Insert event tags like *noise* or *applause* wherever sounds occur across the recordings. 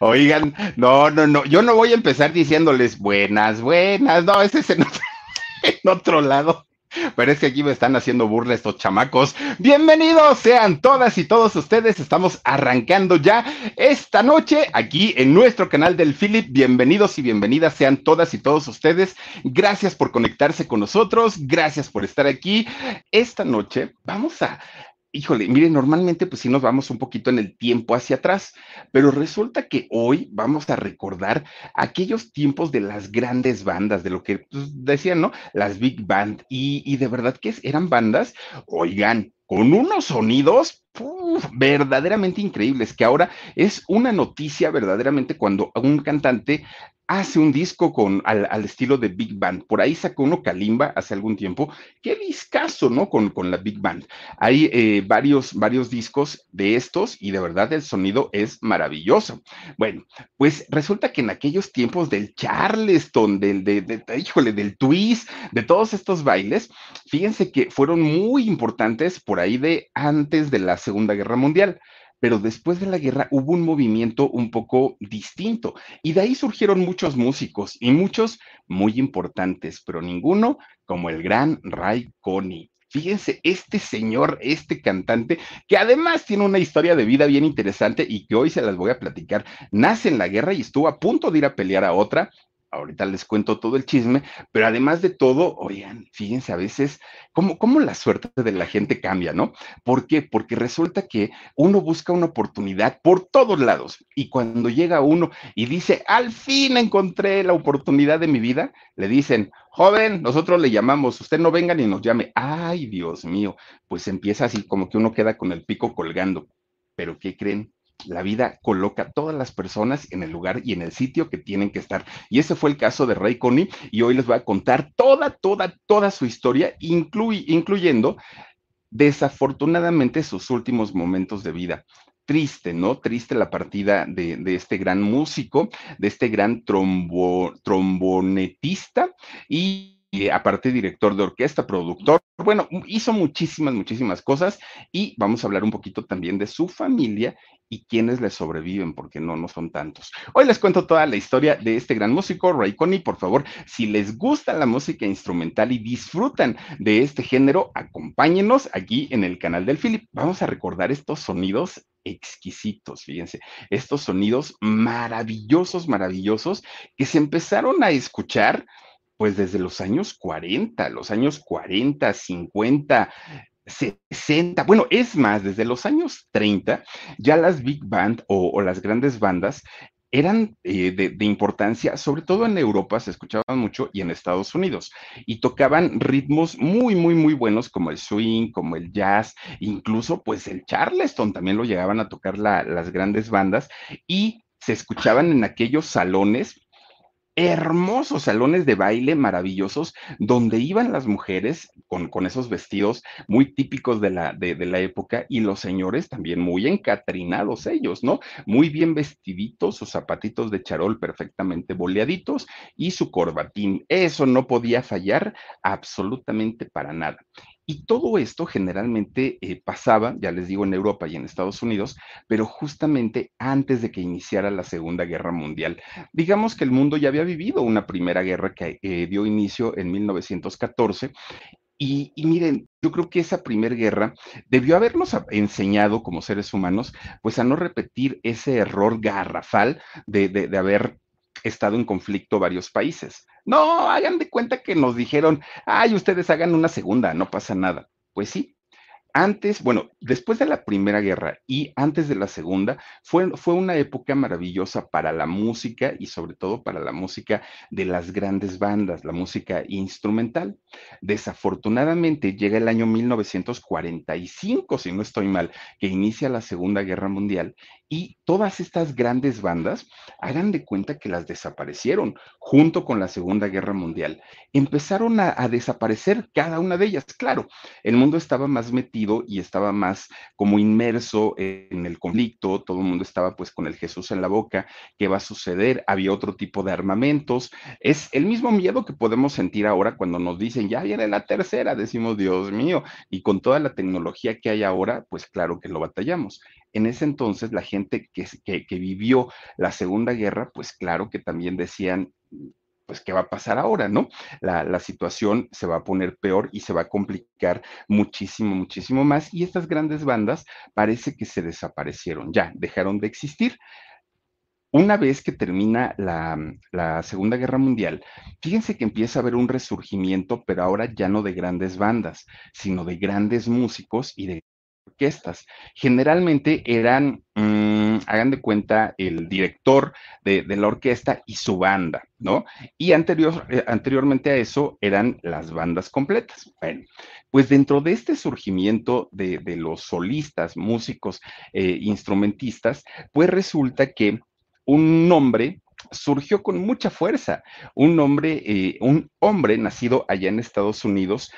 Oigan, no, no, no, yo no voy a empezar diciéndoles buenas, buenas, no, ese es en otro, *laughs* en otro lado. Pero es que aquí me están haciendo burla estos chamacos. Bienvenidos sean todas y todos ustedes. Estamos arrancando ya esta noche aquí en nuestro canal del Philip. Bienvenidos y bienvenidas sean todas y todos ustedes. Gracias por conectarse con nosotros. Gracias por estar aquí. Esta noche vamos a híjole, miren, normalmente pues sí nos vamos un poquito en el tiempo hacia atrás, pero resulta que hoy vamos a recordar aquellos tiempos de las grandes bandas, de lo que pues, decían, ¿no? Las big band, y, y de verdad que eran bandas, oigan, con unos sonidos verdaderamente increíbles, que ahora es una noticia verdaderamente cuando un cantante hace un disco con al, al, estilo de Big Band. Por ahí sacó uno Kalimba hace algún tiempo. Qué discazo, ¿no? Con, con la Big Band. Hay eh, varios, varios discos de estos y de verdad el sonido es maravilloso. Bueno, pues resulta que en aquellos tiempos del Charleston, del, de, de, híjole, del twist, de todos estos bailes, fíjense que fueron muy importantes por ahí de antes de la Segunda Guerra Mundial pero después de la guerra hubo un movimiento un poco distinto y de ahí surgieron muchos músicos y muchos muy importantes, pero ninguno como el gran Ray Connie. Fíjense, este señor, este cantante, que además tiene una historia de vida bien interesante y que hoy se las voy a platicar, nace en la guerra y estuvo a punto de ir a pelear a otra, ahorita les cuento todo el chisme, pero además de todo, oigan, fíjense a veces cómo, cómo la suerte de la gente cambia, ¿no? ¿Por qué? Porque resulta que uno busca una oportunidad por todos lados y cuando llega uno y dice, al fin encontré la oportunidad de mi vida, le dicen, joven, nosotros le llamamos, usted no venga ni nos llame. Ay, Dios mío, pues empieza así como que uno queda con el pico colgando. Pero ¿qué creen? La vida coloca a todas las personas en el lugar y en el sitio que tienen que estar. Y ese fue el caso de Ray Connie y hoy les voy a contar toda, toda, toda su historia, incluyendo desafortunadamente sus últimos momentos de vida. Triste, ¿no? Triste la partida de, de este gran músico, de este gran trombo, trombonetista y aparte director de orquesta, productor, bueno, hizo muchísimas, muchísimas cosas y vamos a hablar un poquito también de su familia y quienes le sobreviven, porque no, no son tantos. Hoy les cuento toda la historia de este gran músico, Ray Connie. Por favor, si les gusta la música instrumental y disfrutan de este género, acompáñenos aquí en el canal del Philip. Vamos a recordar estos sonidos exquisitos, fíjense, estos sonidos maravillosos, maravillosos, que se empezaron a escuchar pues desde los años 40, los años 40, 50, 60, bueno, es más, desde los años 30, ya las big band o, las grandes bandas eran eh, de, importancia, sobre todo en Europa se escuchaban mucho y en Estados Unidos, y tocaban ritmos muy, muy, muy buenos como el swing, como el jazz, incluso pues el charleston también lo llegaban a tocar la, las grandes bandas y se escuchaban en aquellos salones hermosos salones de baile maravillosos donde iban las mujeres con, con esos vestidos muy típicos de la, de, de, la época y los señores también muy encatrinados ellos, ¿no? Muy bien vestiditos, sus zapatitos de charol perfectamente boleaditos y su corbatín. Eso no podía fallar absolutamente para nada. Y todo esto generalmente eh, pasaba, ya les digo, en Europa y en Estados Unidos, pero justamente antes de que iniciara la Segunda Guerra Mundial. Digamos que el mundo ya había vivido una primera guerra que eh, dio inicio en 1914 Y, y, miren, yo creo que esa primera guerra debió habernos enseñado como seres humanos, pues a no repetir ese error garrafal de, de, de haber estado en conflicto varios países. No, hagan de cuenta que nos dijeron, ay, ustedes hagan una segunda, no pasa nada. Pues sí, antes, bueno, después de la Primera Guerra y antes de la Segunda, fue, fue, una época maravillosa para la música y sobre todo para la música de las grandes bandas, la música instrumental. Desafortunadamente llega el año 1945, si no estoy mal, que inicia la Segunda Guerra Mundial y todas estas grandes bandas, hagan de cuenta que las desaparecieron junto con la Segunda Guerra Mundial. Empezaron a, a desaparecer cada una de ellas. Claro, el mundo estaba más metido y estaba más como inmerso en el conflicto, todo el mundo estaba pues con el Jesús en la boca, ¿qué va a suceder? Había otro tipo de armamentos, es el mismo miedo que podemos sentir ahora cuando nos dicen, ya viene la tercera, decimos, Dios mío, y con toda la tecnología que hay ahora, pues claro que lo batallamos. En ese entonces la gente que, que, que vivió la Segunda Guerra, pues claro que también decían, pues, ¿qué va a pasar ahora, no? La, la, situación se va a poner peor y se va a complicar muchísimo, muchísimo más. Y estas grandes bandas parece que se desaparecieron, ya, dejaron de existir. Una vez que termina la, la, Segunda Guerra Mundial, fíjense que empieza a haber un resurgimiento, pero ahora ya no de grandes bandas, sino de grandes músicos y de orquestas. Generalmente eran, mmm, hagan de cuenta, el director de, la orquesta y su banda, ¿no? Y eh, anteriormente a eso eran las bandas completas. Bueno, pues dentro de este surgimiento de, de los solistas, músicos, eh, instrumentistas, pues resulta que un nombre surgió con mucha fuerza, un hombre, eh, un hombre nacido allá en Estados Unidos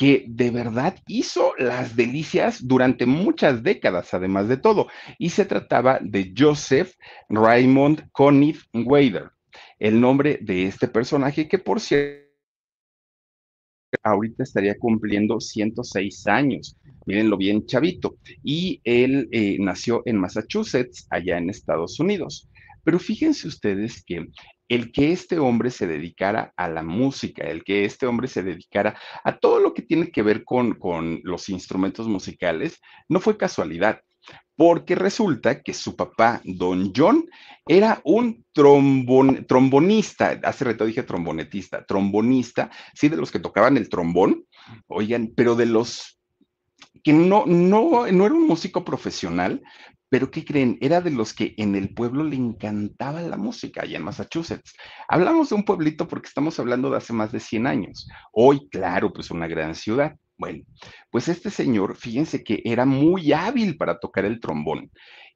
que de verdad hizo las delicias durante muchas décadas, además de todo. Y se trataba de Joseph Raymond Conniff Wader, el nombre de este personaje que por cierto ahorita estaría cumpliendo 106 años. Mírenlo bien, chavito. Y él eh, nació en Massachusetts, allá en Estados Unidos. Pero fíjense ustedes que el que este hombre se dedicara a la música, el que este hombre se dedicara a todo lo que tiene que ver con, con los instrumentos musicales, no fue casualidad, porque resulta que su papá, don John, era un trombon, trombonista, hace rato dije trombonetista, trombonista, sí, de los que tocaban el trombón, oigan, pero de los que no, no, no era un músico profesional, pero ¿qué creen? Era de los que en el pueblo le encantaba la música, allá en Massachusetts. Hablamos de un pueblito porque estamos hablando de hace más de 100 años. Hoy, claro, pues una gran ciudad. Bueno, pues este señor, fíjense que era muy hábil para tocar el trombón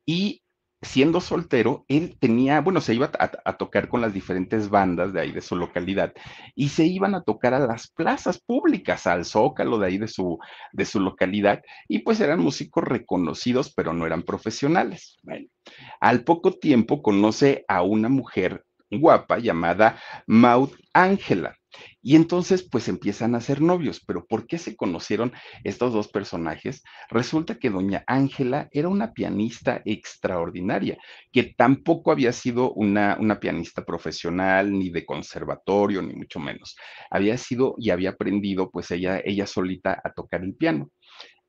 y siendo soltero, él tenía, bueno, se iba a, tocar con las diferentes bandas de ahí de su localidad y se iban a tocar a las plazas públicas, al zócalo de ahí de su, de su localidad y pues eran músicos reconocidos, pero no eran profesionales. Bueno, al poco tiempo conoce a una mujer guapa llamada Maud Ángela. Y entonces, pues empiezan a ser novios. Pero ¿por qué se conocieron estos dos personajes? Resulta que doña Ángela era una pianista extraordinaria, que tampoco había sido una, una pianista profesional, ni de conservatorio, ni mucho menos. Había sido y había aprendido, pues ella, ella solita a tocar el piano.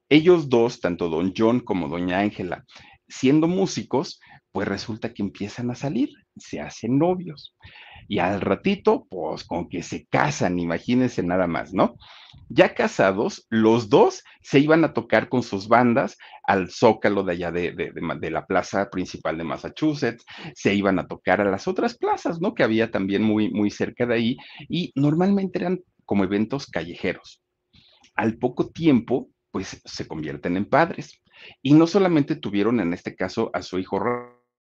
Ellos dos, tanto don John como doña Ángela, siendo músicos, pues resulta que empiezan a salir, se hacen novios. Y al ratito, pues con que se casan, imagínense nada más, ¿no? Ya casados, los dos se iban a tocar con sus bandas al zócalo de allá de, de, la plaza principal de Massachusetts, se iban a tocar a las otras plazas, ¿no? Que había también muy, muy cerca de ahí, y normalmente eran como eventos callejeros. Al poco tiempo, pues se convierten en padres. Y no solamente tuvieron en este caso a su hijo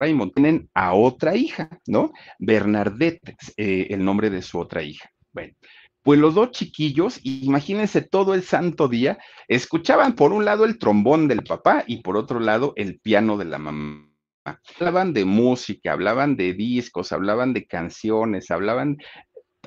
Raymond, tienen a otra hija, ¿no? Bernadette, eh, el nombre de su otra hija. Bueno, pues los dos chiquillos, imagínense todo el santo día, escuchaban por un lado el trombón del papá y por otro lado el piano de la mamá. Hablaban de música, hablaban de discos, hablaban de canciones, hablaban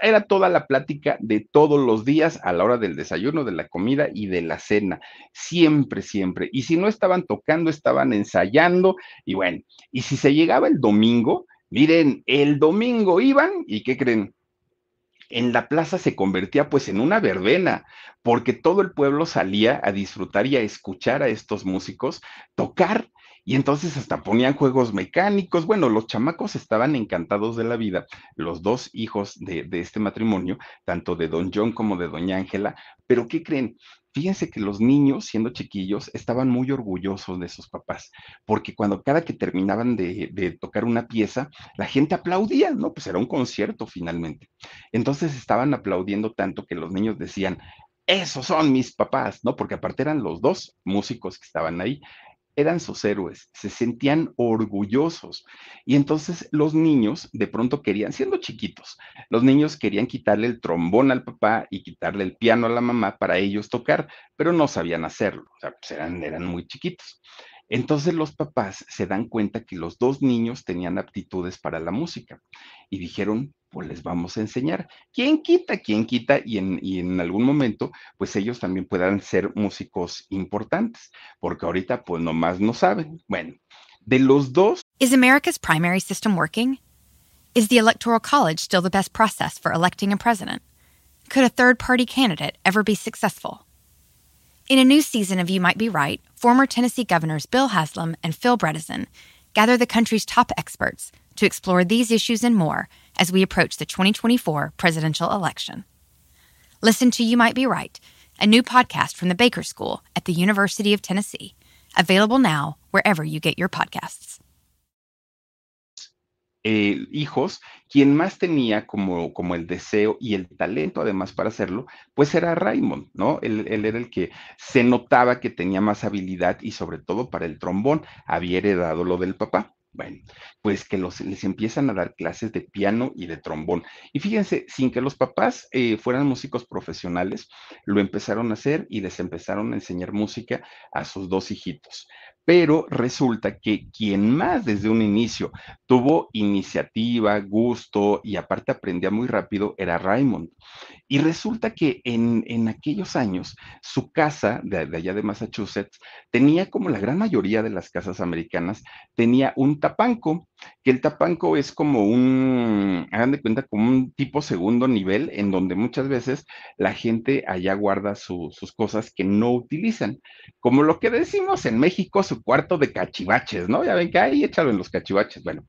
era toda la plática de todos los días a la hora del desayuno, de la comida y de la cena. Siempre, siempre. Y si no estaban tocando, estaban ensayando. Y bueno, y si se llegaba el domingo, miren, el domingo iban y ¿qué creen? en la plaza se convertía pues en una verbena, porque todo el pueblo salía a disfrutar y a escuchar a estos músicos tocar. Y entonces hasta ponían juegos mecánicos. Bueno, los chamacos estaban encantados de la vida, los dos hijos de, de este matrimonio, tanto de don John como de doña Ángela. Pero ¿qué creen? Fíjense que los niños, siendo chiquillos, estaban muy orgullosos de sus papás, porque cuando cada que terminaban de, de, tocar una pieza, la gente aplaudía, ¿no? Pues era un concierto finalmente. Entonces estaban aplaudiendo tanto que los niños decían, esos son mis papás, ¿no? Porque aparte eran los dos músicos que estaban ahí eran sus héroes, se sentían orgullosos. Y entonces los niños de pronto querían, siendo chiquitos, los niños querían quitarle el trombón al papá y quitarle el piano a la mamá para ellos tocar, pero no sabían hacerlo, o sea, pues eran, eran muy chiquitos. Entonces los papás se dan cuenta que los dos niños tenían aptitudes para la música y dijeron, pues les vamos a enseñar. ¿Quién quita? ¿Quién quita? Y en, y en algún momento, pues ellos también puedan ser músicos importantes, porque ahorita pues nomás no saben. Bueno, de los dos. Is America's primary system working? Is the Electoral College still the best process for electing a president? Could a third party candidate ever be successful? In a new season of You Might Be Right, former Tennessee governors Bill Haslam and Phil Bredesen gather the country's top experts to explore these issues and more as we approach the 2024 presidential election. Listen to You Might Be Right, a new podcast from the Baker School at the University of Tennessee, available now wherever you get your podcasts. Eh, hijos, quien más tenía como, como el deseo y el talento además para hacerlo, pues era Raymond, ¿no? Él, él, era el que se notaba que tenía más habilidad y sobre todo para el trombón, había heredado lo del papá. Bueno, pues que los, les empiezan a dar clases de piano y de trombón. Y fíjense, sin que los papás eh, fueran músicos profesionales, lo empezaron a hacer y les empezaron a enseñar música a sus dos hijitos pero resulta que quien más desde un inicio tuvo iniciativa, gusto y aparte aprendía muy rápido era Raymond. Y resulta que en, en aquellos años su casa de, allá de Massachusetts tenía como la gran mayoría de las casas americanas, tenía un tapanco, que el tapanco es como un, hagan de cuenta, como un tipo segundo nivel en donde muchas veces la gente allá guarda su, sus cosas que no utilizan. Como lo que decimos en México, su cuarto de cachivaches, ¿no? Ya ven que ahí échalo en los cachivaches. Bueno,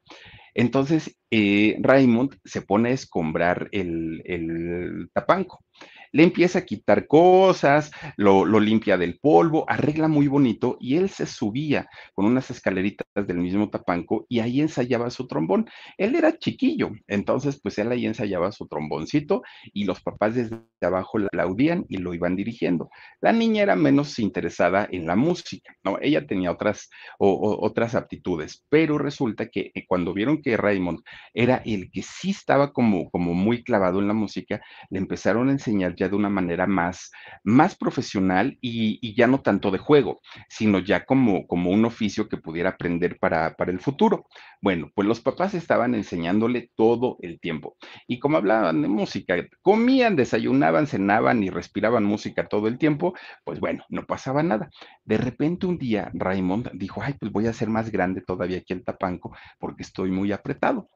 entonces eh, Raymond se pone a escombrar el, el tapanco le empieza a quitar cosas, lo, lo, limpia del polvo, arregla muy bonito y él se subía con unas escaleritas del mismo tapanco y ahí ensayaba su trombón. Él era chiquillo, entonces pues él ahí ensayaba su tromboncito y los papás desde abajo le aplaudían y lo iban dirigiendo. La niña era menos interesada en la música, ¿no? Ella tenía otras, o, otras aptitudes, pero resulta que eh, cuando vieron que Raymond era el que sí estaba como, como muy clavado en la música, le empezaron a enseñar ya de una manera más, más profesional y, ya no tanto de juego, sino ya como, como un oficio que pudiera aprender para, para el futuro. Bueno, pues los papás estaban enseñándole todo el tiempo. Y como hablaban de música, comían, desayunaban, cenaban y respiraban música todo el tiempo, pues bueno, no pasaba nada. De repente un día Raymond dijo, ay, pues voy a hacer más grande todavía aquí el tapanco porque estoy muy apretado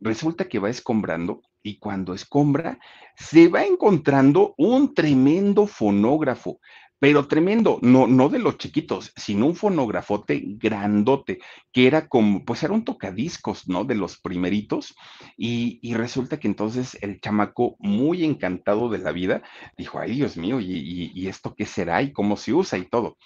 resulta que va escombrando y cuando escombra se va encontrando un tremendo fonógrafo, pero tremendo, no, no de los chiquitos, sino un fonografote grandote, que era como, pues era un tocadiscos, ¿no? De los primeritos, y, y resulta que entonces el chamaco, muy encantado de la vida, dijo, ay Dios mío, ¿y, y, y esto qué será? ¿Y cómo se usa? Y todo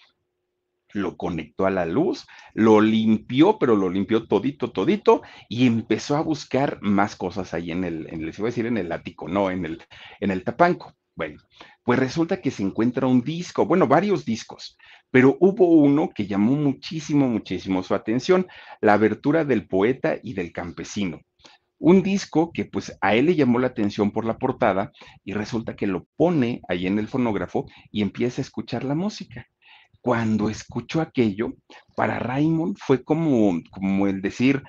lo conectó a la luz, lo limpió, pero lo limpió todito, todito, y empezó a buscar más cosas ahí en el, en, les iba a decir en el ático, no, en el, en el tapanco. Bueno, pues resulta que se encuentra un disco, bueno, varios discos, pero hubo uno que llamó muchísimo, muchísimo su atención, la abertura del poeta y del campesino. Un disco que pues a él le llamó la atención por la portada y resulta que lo pone ahí en el fonógrafo y empieza a escuchar la música cuando escuchó aquello, para Raymond fue como, como el decir,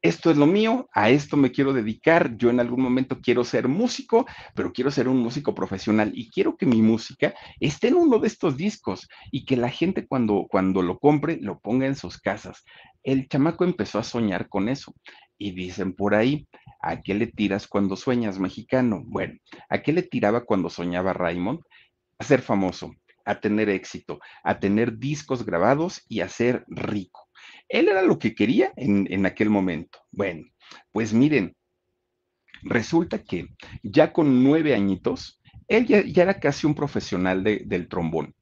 esto es lo mío, a esto me quiero dedicar, yo en algún momento quiero ser músico, pero quiero ser un músico profesional y quiero que mi música esté en uno de estos discos y que la gente cuando, cuando lo compre lo ponga en sus casas. El chamaco empezó a soñar con eso Y dicen por ahí, ¿a qué le tiras cuando sueñas, mexicano? Bueno, ¿a qué le tiraba cuando soñaba Raymond? A ser famoso, a tener éxito, a tener discos grabados y a ser rico. Él era lo que quería en, aquel momento. Bueno, pues miren, resulta que ya con nueve añitos, él ya, era casi un profesional del trombón.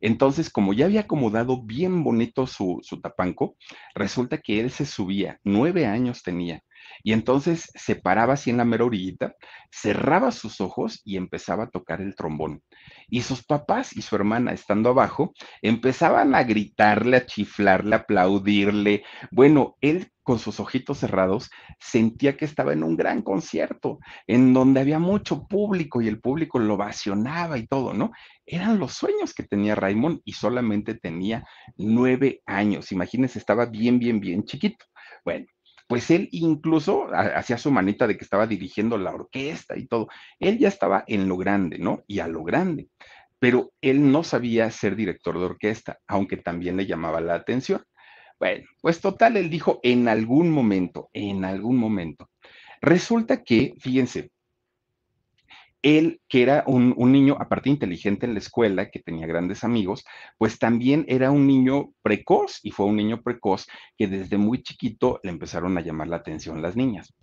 Entonces, como ya había acomodado bien bonito su, su tapanco, resulta que él se subía, nueve años tenía, y entonces se paraba así en la mera orillita, cerraba sus ojos y empezaba a tocar el trombón. Y sus papás y su hermana, estando abajo, empezaban a gritarle, a chiflarle, a aplaudirle. Bueno, él con sus ojitos cerrados sentía que estaba en un gran concierto, en donde había mucho público y el público lo vacionaba y todo, ¿no? Eran los sueños que tenía Raymond y solamente tenía nueve años. Imagínense, estaba bien, bien, bien chiquito. Bueno, pues él incluso hacía su manita de que estaba dirigiendo la orquesta y todo. Él ya estaba en lo grande, ¿no? Y a lo grande. Pero él no sabía ser director de orquesta, aunque también le llamaba la atención. Bueno, pues total, él dijo en algún momento, en algún momento. Resulta que, fíjense, él, que era un, niño, aparte inteligente en la escuela, que tenía grandes amigos, pues también era un niño precoz y fue un niño precoz que desde muy chiquito le empezaron a llamar la atención las niñas.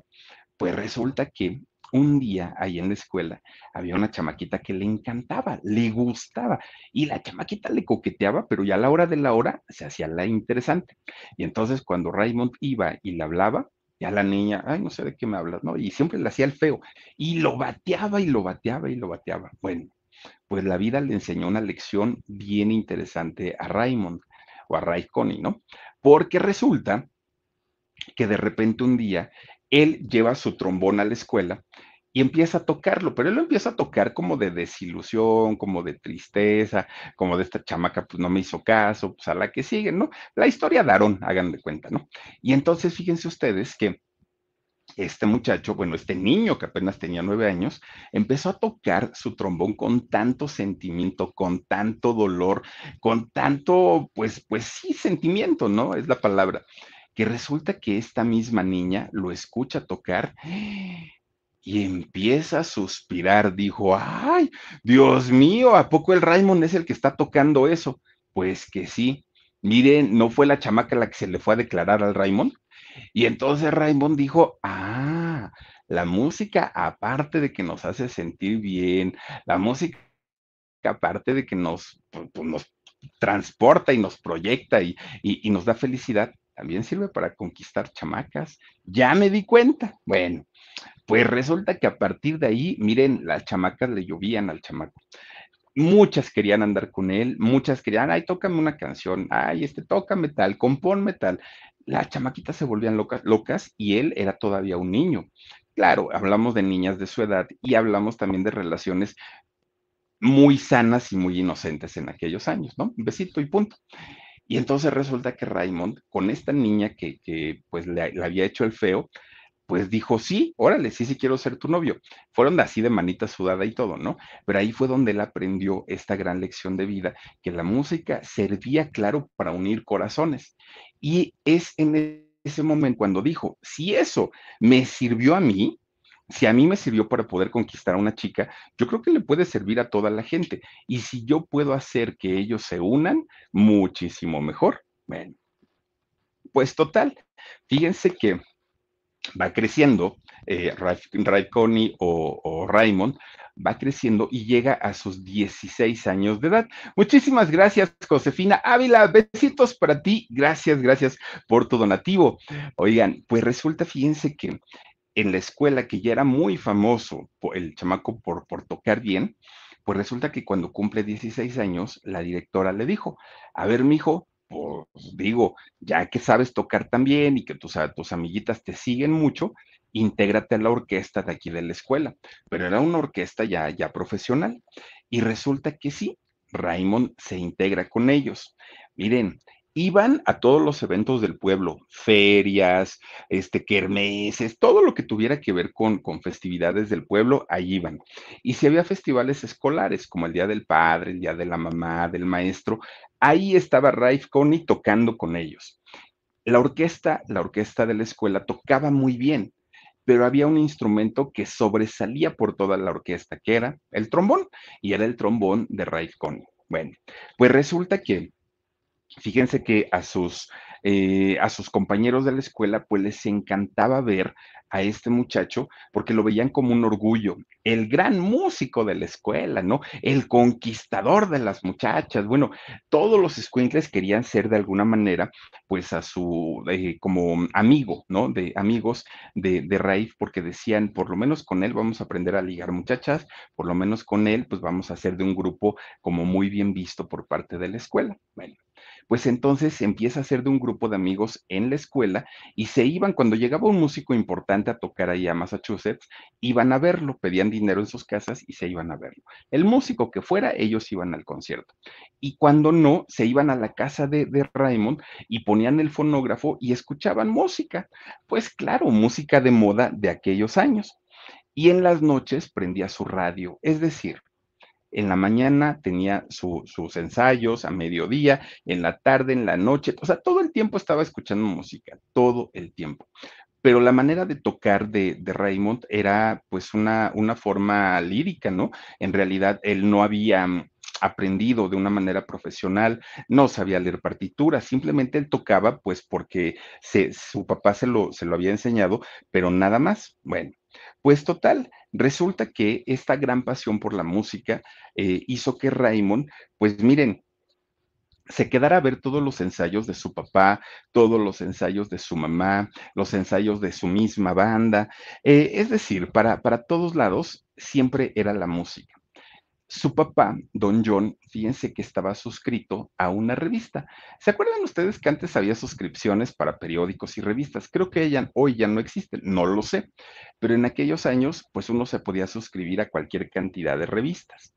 Pues resulta que un día ahí en la escuela había una chamaquita que le encantaba, le gustaba, y la chamaquita le coqueteaba, pero ya a la hora de la hora se hacía la interesante. Y entonces cuando Raymond iba y le hablaba, a la niña, ay, no sé de qué me hablas, ¿no? Y siempre le hacía el feo. Y lo bateaba y lo bateaba y lo bateaba. Bueno, pues la vida le enseñó una lección bien interesante a Raymond o a Ray Connie, ¿no? Porque resulta que de repente un día él lleva su trombón a la escuela y empieza a tocarlo, pero él lo empieza a tocar como de desilusión, como de tristeza, como de esta chamaca, pues no me hizo caso, pues a la que sigue, ¿no? La historia de Aarón, hagan de cuenta, ¿no? Y entonces fíjense ustedes que este muchacho, bueno, este niño que apenas tenía nueve años, empezó a tocar su trombón con tanto sentimiento, con tanto dolor, con tanto, pues, pues sí, sentimiento, ¿no? Es la palabra. Que resulta que esta misma niña lo escucha tocar y empieza a suspirar. Dijo, ay, Dios mío, ¿a poco el Raymond es el que está tocando eso? Pues que sí. Miren, ¿no fue la chamaca la que se le fue a declarar al Raymond? Y entonces Raymond dijo, ah, la música, aparte de que nos hace sentir bien, la música, aparte de que nos, pues, pues, transporta y nos proyecta y, y nos da felicidad, también sirve para conquistar chamacas. Ya me di cuenta. Bueno, pues resulta que a partir de ahí, miren, las chamacas le llovían al chamaco. Muchas querían andar con él, muchas querían, ay, tócame una canción, ay, este, tócame tal, compónme tal. Las chamaquitas se volvían locas, locas y él era todavía un niño. Claro, hablamos de niñas de su edad y hablamos también de relaciones muy sanas y muy inocentes en aquellos años, ¿no? Un besito y punto. Y entonces resulta que Raymond, con esta niña que, pues le, había hecho el feo, pues dijo, sí, órale, sí, sí quiero ser tu novio. Fueron así de manita sudada y todo, ¿no? Pero ahí fue donde él aprendió esta gran lección de vida, que la música servía, claro, para unir corazones. Y es en ese momento cuando dijo, si eso me sirvió a mí, si a mí me sirvió para poder conquistar a una chica, yo creo que le puede servir a toda la gente. Y si yo puedo hacer que ellos se unan, muchísimo mejor. Bueno, pues total, fíjense que va creciendo, eh, Raikoni o, Raymond va creciendo y llega a sus 16 años de edad. Muchísimas gracias, Josefina Ávila. Besitos para ti. Gracias, gracias por tu donativo. Oigan, pues resulta, fíjense que en la escuela, que ya era muy famoso el chamaco por, por tocar bien, pues resulta que cuando cumple 16 años, la directora le dijo, a ver, mijo, pues digo, ya que sabes tocar tan bien y que tus, tus amiguitas te siguen mucho, intégrate a la orquesta de aquí de la escuela. Pero era una orquesta ya, ya profesional. Y resulta que sí, Raymond se integra con ellos. Miren, iban a todos los eventos del pueblo, ferias, este, kermeses, todo lo que tuviera que ver con, con festividades del pueblo, ahí iban. Y si había festivales escolares, como el Día del Padre, el Día de la Mamá, del Maestro, ahí estaba Raif Connie tocando con ellos. La orquesta, la orquesta de la escuela tocaba muy bien, pero había un instrumento que sobresalía por toda la orquesta, que era el trombón, y era el trombón de Raif Connie. Bueno, pues resulta que, fíjense que a sus, eh, a sus compañeros de la escuela, pues les encantaba ver a este muchacho porque lo veían como un orgullo, el gran músico de la escuela, ¿no? El conquistador de las muchachas. Bueno, todos los squinkles querían ser de alguna manera, pues a su, eh, como amigo, ¿no? De amigos de, de Raif, porque decían, por lo menos con él vamos a aprender a ligar muchachas, por lo menos con él, pues vamos a ser de un grupo como muy bien visto por parte de la escuela. Bueno, pues entonces empieza a ser de un grupo de amigos en la escuela y se iban, cuando llegaba un músico importante a tocar ahí a Massachusetts, iban a verlo, pedían dinero en sus casas y se iban a verlo. El músico que fuera, ellos iban al concierto. Y cuando no, se iban a la casa de, de Raymond y ponían el fonógrafo y escuchaban música. Pues claro, música de moda de aquellos años. Y en las noches prendía su radio, es decir, en la mañana tenía sus ensayos, a mediodía, en la tarde, en la noche, o sea, todo el tiempo estaba escuchando música, todo el tiempo. Pero la manera de tocar de, de Raymond era pues una, una forma lírica, ¿no? En realidad él no había mm, aprendido de una manera profesional, no sabía leer partituras, simplemente él tocaba pues porque su papá se lo, se lo había enseñado, pero nada más. Bueno, pues total, resulta que esta gran pasión por la música eh, hizo que Raymond, pues miren, se quedara a ver todos los ensayos de su papá, todos los ensayos de su mamá, los ensayos de su misma banda. Eh, es decir, para, para todos lados siempre era la música. Su papá, don John, fíjense que estaba suscrito a una revista. ¿Se acuerdan ustedes que antes había suscripciones para periódicos y revistas? Creo que ella, hoy ya no existen, no lo sé, pero en aquellos años, pues uno se podía suscribir a cualquier cantidad de revistas.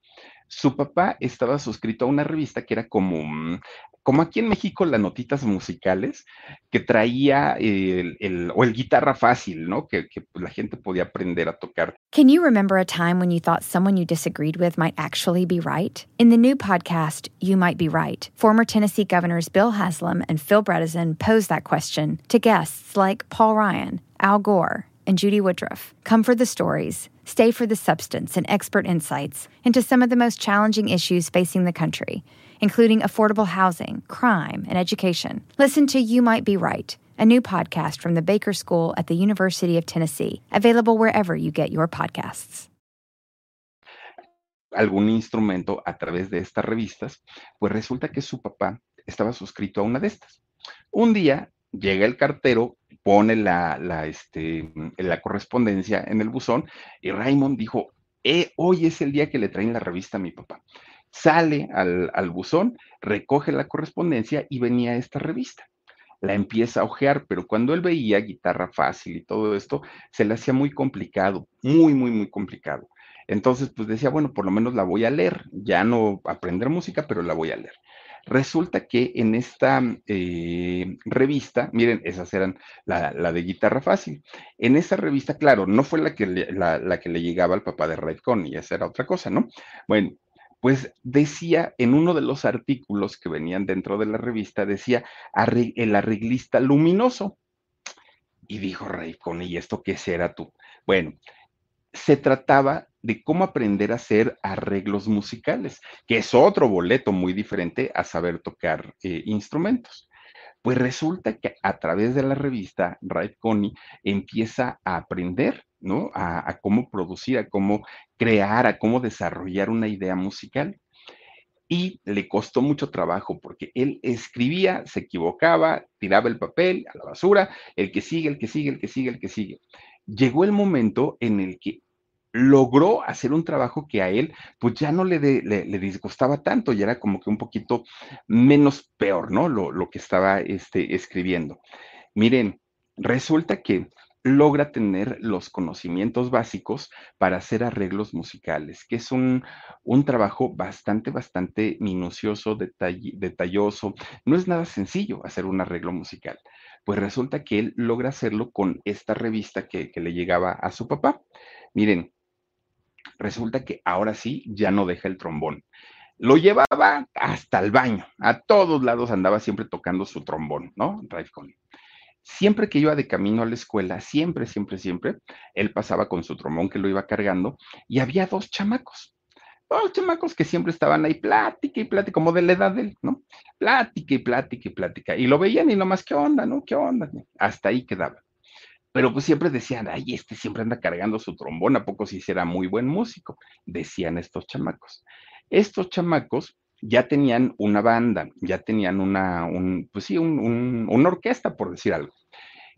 Su papá estaba suscrito a una revista que era como, mm, como aquí en México las notitas musicales, que traía el, o el guitarra fácil, ¿no? Que, que la gente podía aprender a tocar. Can you remember a time when you thought someone you disagreed with might actually be right? In the new podcast, You Might Be Right, former Tennessee governors Bill Haslam and Phil Bredesen posed that question to guests like Paul Ryan, Al Gore, and Judy Woodruff. Come for the stories, stay for the substance and expert insights into some of the most challenging issues facing the country, including affordable housing, crime, and education. Listen to You Might Be Right, a new podcast from the Baker School at the University of Tennessee, available wherever you get your podcasts. algún instrumento a través de estas revistas, pues resulta que su papá estaba suscrito a una de estas. Un día llega el cartero, pone la, la, este, la correspondencia en el buzón y Raymond dijo, eh, hoy es el día que le traen la revista a mi papá. Sale al, al buzón, recoge la correspondencia y venía esta revista la empieza a ojear, pero cuando él veía guitarra fácil y todo esto, se le hacía muy complicado, muy, muy, muy complicado. Entonces, pues decía, bueno, por lo menos la voy a leer, ya no aprender música, pero la voy a leer. Resulta que en esta eh, revista, miren, esas eran la, la, de guitarra fácil. En esa revista, claro, no fue la que le, la, la que le llegaba al papá de Red y esa era otra cosa, ¿no? Bueno, pues decía en uno de los artículos que venían dentro de la revista, decía el arreglista luminoso. Y dijo Raycon, ¿y esto qué será tú? Bueno, se trataba de cómo aprender a hacer arreglos musicales, que es otro boleto muy diferente a saber tocar eh, instrumentos. Pues resulta que a través de la revista, Ray Connie empieza a aprender, ¿no? A, cómo producir, a cómo crear, a cómo desarrollar una idea musical. Y le costó mucho trabajo porque él escribía, se equivocaba, tiraba el papel a la basura, el que sigue, el que sigue, el que sigue, el que sigue. Llegó el momento en el que logró hacer un trabajo que a él pues ya no le, le, le, disgustaba tanto, ya era como que un poquito menos peor, ¿no? Lo, lo que estaba este, escribiendo. Miren, resulta que logra tener los conocimientos básicos para hacer arreglos musicales, que es un, un trabajo bastante, bastante minucioso, detall, detalloso. No es nada sencillo hacer un arreglo musical. Pues resulta que él logra hacerlo con esta revista que, que le llegaba a su papá. Miren, resulta que ahora sí ya no deja el trombón. lo llevaba hasta el baño, a todos lados andaba siempre tocando su trombón, ¿no? Raif. Siempre que iba de camino a la escuela, siempre, siempre, siempre, él pasaba con su trombón que lo iba cargando y había dos chamacos, dos chamacos que siempre estaban ahí, plática y plática, como de la edad de él, ¿no? Plática y plática y plática. Y lo veían y nomás, ¿qué onda, no? ¿Qué onda? Hasta ahí quedaba. Pero pues siempre decían, ay, este siempre anda cargando su trombón, ¿a poco si será muy buen músico? Decían estos chamacos. Estos chamacos ya tenían una banda, ya tenían una, un, pues sí, un, una orquesta, por decir algo.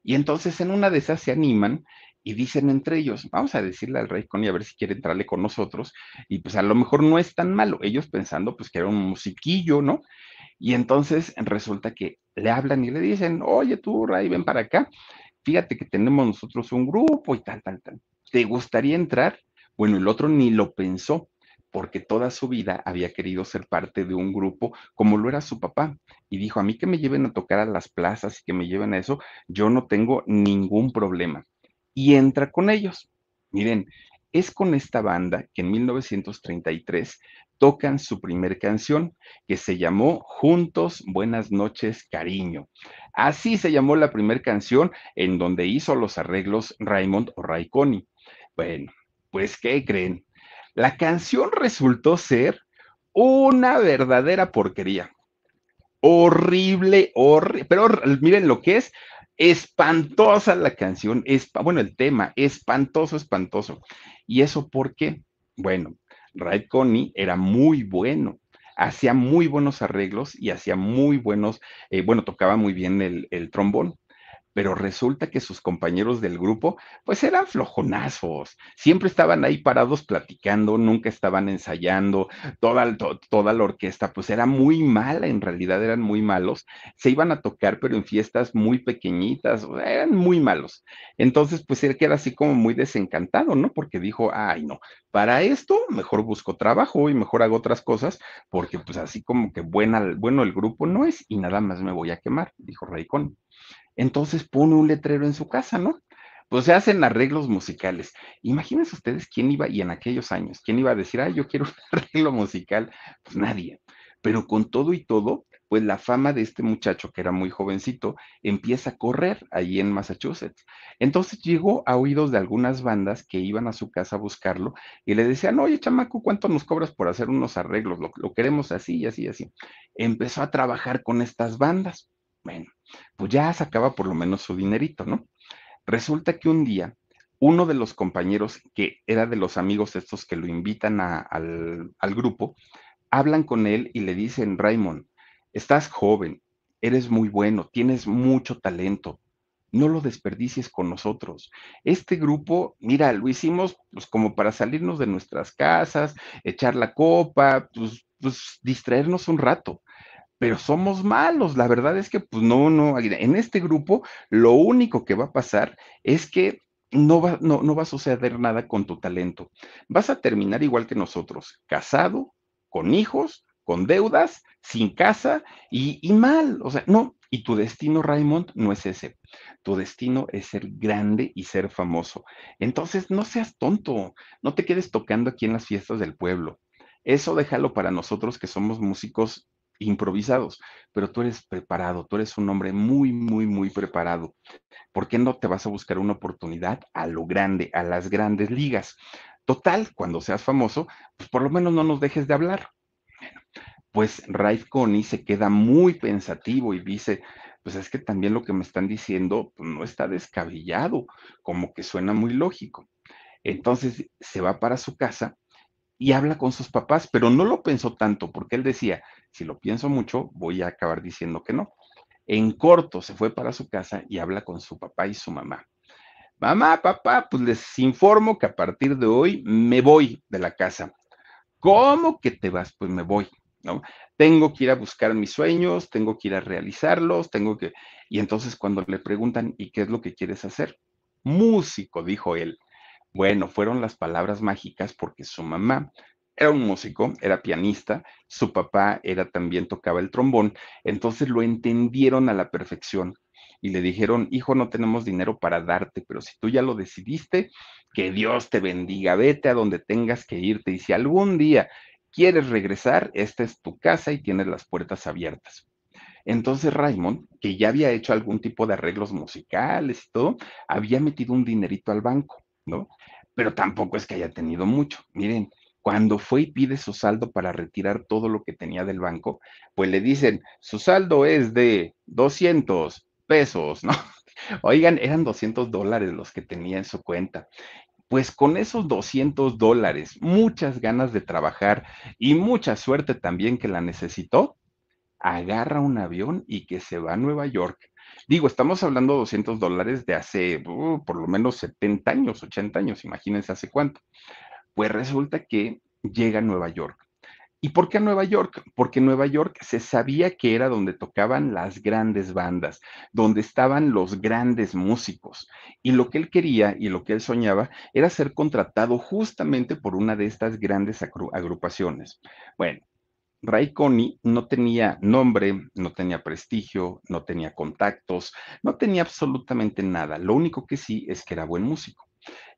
Y entonces en una de esas se animan y dicen entre ellos, vamos a decirle al rey Connie a ver si quiere entrarle con nosotros, y pues a lo mejor no es tan malo, ellos pensando pues que era un musiquillo, ¿no? Y entonces resulta que le hablan y le dicen, oye tú, Ray, ven para acá, fíjate que tenemos nosotros un grupo y tal, tal, tal. ¿Te gustaría entrar? Bueno, el otro ni lo pensó, porque toda su vida había querido ser parte de un grupo como lo era su papá. Y dijo, a mí que me lleven a tocar a las plazas y que me lleven a eso, yo no tengo ningún problema. Y entra con ellos. Miren, es con esta banda que en 1933 tocan su primer canción, que se llamó Juntos, Buenas noches, Cariño. Así se llamó la primera canción en donde hizo los arreglos Raymond o. Bueno, pues, ¿qué creen? La canción resultó ser una verdadera porquería. Horrible, horrible. Pero miren lo que es. Espantosa la canción, es, bueno, el tema, espantoso, espantoso. ¿Y eso por qué? Bueno, Ray Connie era muy bueno, hacía muy buenos arreglos y hacía muy buenos, eh, bueno, tocaba muy bien el, el trombón pero resulta que sus compañeros del grupo, pues eran flojonazos, siempre estaban ahí parados platicando, nunca estaban ensayando, toda, toda la orquesta, pues era muy mala, en realidad eran muy malos, se iban a tocar, pero en fiestas muy pequeñitas, eran muy malos. Entonces, pues él queda así como muy desencantado, ¿no? Porque dijo, ay, no, para esto mejor busco trabajo y mejor hago otras cosas, porque pues así como que bueno el grupo no es y nada más me voy a quemar, dijo Raycon entonces pone un letrero en su casa, ¿no? Pues se hacen arreglos musicales. Imagínense ustedes quién iba, y en aquellos años, quién iba a decir, ay, yo quiero un *laughs* arreglo musical. Pues nadie. Pero con todo y todo, pues la fama de este muchacho, que era muy jovencito, empieza a correr allí en Massachusetts. Entonces llegó a oídos de algunas bandas que iban a su casa a buscarlo y le decían, oye, chamaco, ¿cuánto nos cobras por hacer unos arreglos? Lo, lo queremos así y así y así. Empezó a trabajar con estas bandas. Pues ya sacaba por lo menos su dinerito, ¿no? Resulta que un día uno de los compañeros, que era de los amigos estos que lo invitan al, al grupo, hablan con él y le dicen, Raymond, estás joven, eres muy bueno, tienes mucho talento, no lo desperdicies con nosotros. Este grupo, mira, lo hicimos pues como para salirnos de nuestras casas, echar la copa, pues, pues distraernos un rato pero somos malos. La verdad es que, pues no, no, en este grupo lo único que va a pasar es que no va, no, no a suceder nada con tu talento. Vas a terminar igual que nosotros, casado, con hijos, con deudas, sin casa y, y mal. O sea, no, y tu destino, Raymond, no es ese. Tu destino es ser grande y ser famoso. Entonces, no seas tonto, no te quedes tocando aquí en las fiestas del pueblo. Eso déjalo para nosotros que somos músicos improvisados, pero tú eres preparado, tú eres un hombre muy, muy, muy preparado. ¿Por qué no te vas a buscar una oportunidad a lo grande, a las grandes ligas? Total, cuando seas famoso, pues por lo menos no nos dejes de hablar. pues Raif Connie se queda muy pensativo y dice, pues es que también lo que me están diciendo pues, no está descabellado, como que suena muy lógico. Entonces se va para su casa y habla con sus papás, pero no lo pensó tanto porque él decía, si lo pienso mucho, voy a acabar diciendo que no. En corto se fue para su casa y habla con su papá y su mamá. Mamá, papá, pues les informo que a partir de hoy me voy de la casa. ¿Cómo que te vas? Pues me voy, ¿no? Tengo que ir a buscar mis sueños, tengo que ir a realizarlos, tengo que... Y entonces cuando le preguntan, ¿y qué es lo que quieres hacer? Músico, dijo él. Bueno, fueron las palabras mágicas porque su mamá era un músico, era pianista, su papá era también tocaba el trombón, entonces lo entendieron a la perfección y le dijeron, hijo, no tenemos dinero para darte, pero si tú ya lo decidiste, que Dios te bendiga, vete a donde tengas que irte y si algún día ¿Quieres regresar? Esta es tu casa y tienes las puertas abiertas. Entonces Raymond, que ya había hecho algún tipo de arreglos musicales y todo, había metido un dinerito al banco, ¿no? Pero tampoco es que haya tenido mucho. Miren, cuando fue y pide su saldo para retirar todo lo que tenía del banco, pues le dicen, su saldo es de 200 pesos, ¿no? *laughs* Oigan, eran 200 dólares los que tenía en su cuenta. Pues con esos 200 dólares, muchas ganas de trabajar y mucha suerte también que la necesitó, agarra un avión y que se va a Nueva York. Digo, estamos hablando de 200 dólares de hace uh, por lo menos 70 años, 80 años, imagínense hace cuánto. Pues resulta que llega a Nueva York. ¿Y por qué a Nueva York? Porque Nueva York se sabía que era donde tocaban las grandes bandas, donde estaban los grandes músicos. Y lo que él quería y lo que él soñaba era ser contratado justamente por una de estas grandes agrupaciones. Bueno, Ray Connie no tenía nombre, no tenía prestigio, no tenía contactos, no tenía absolutamente nada. Lo único que sí es que era buen músico.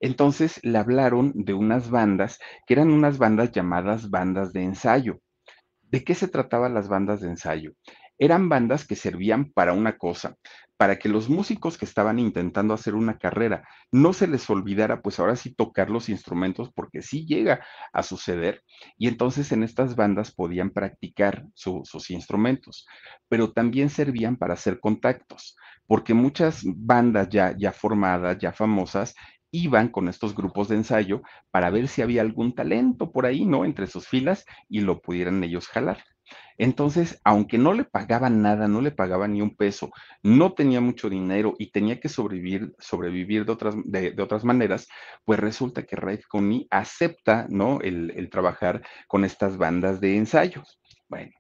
Entonces le hablaron de unas bandas que eran unas bandas llamadas bandas de ensayo. ¿De qué se trataban las bandas de ensayo? Eran bandas que servían para una cosa, para que los músicos que estaban intentando hacer una carrera no se les olvidara, pues ahora sí tocar los instrumentos, porque sí llega a suceder, y entonces en estas bandas podían practicar sus instrumentos, pero también servían para hacer contactos, porque muchas bandas ya, ya formadas, ya famosas, iban con estos grupos de ensayo para ver si había algún talento por ahí, ¿no? Entre sus filas y lo pudieran ellos jalar. Entonces, aunque no le pagaban nada, no le pagaban ni un peso, no tenía mucho dinero y tenía que sobrevivir, sobrevivir de otras, de, otras maneras, pues resulta que Rafe Connie acepta, ¿no? El trabajar con estas bandas de ensayos. Bueno,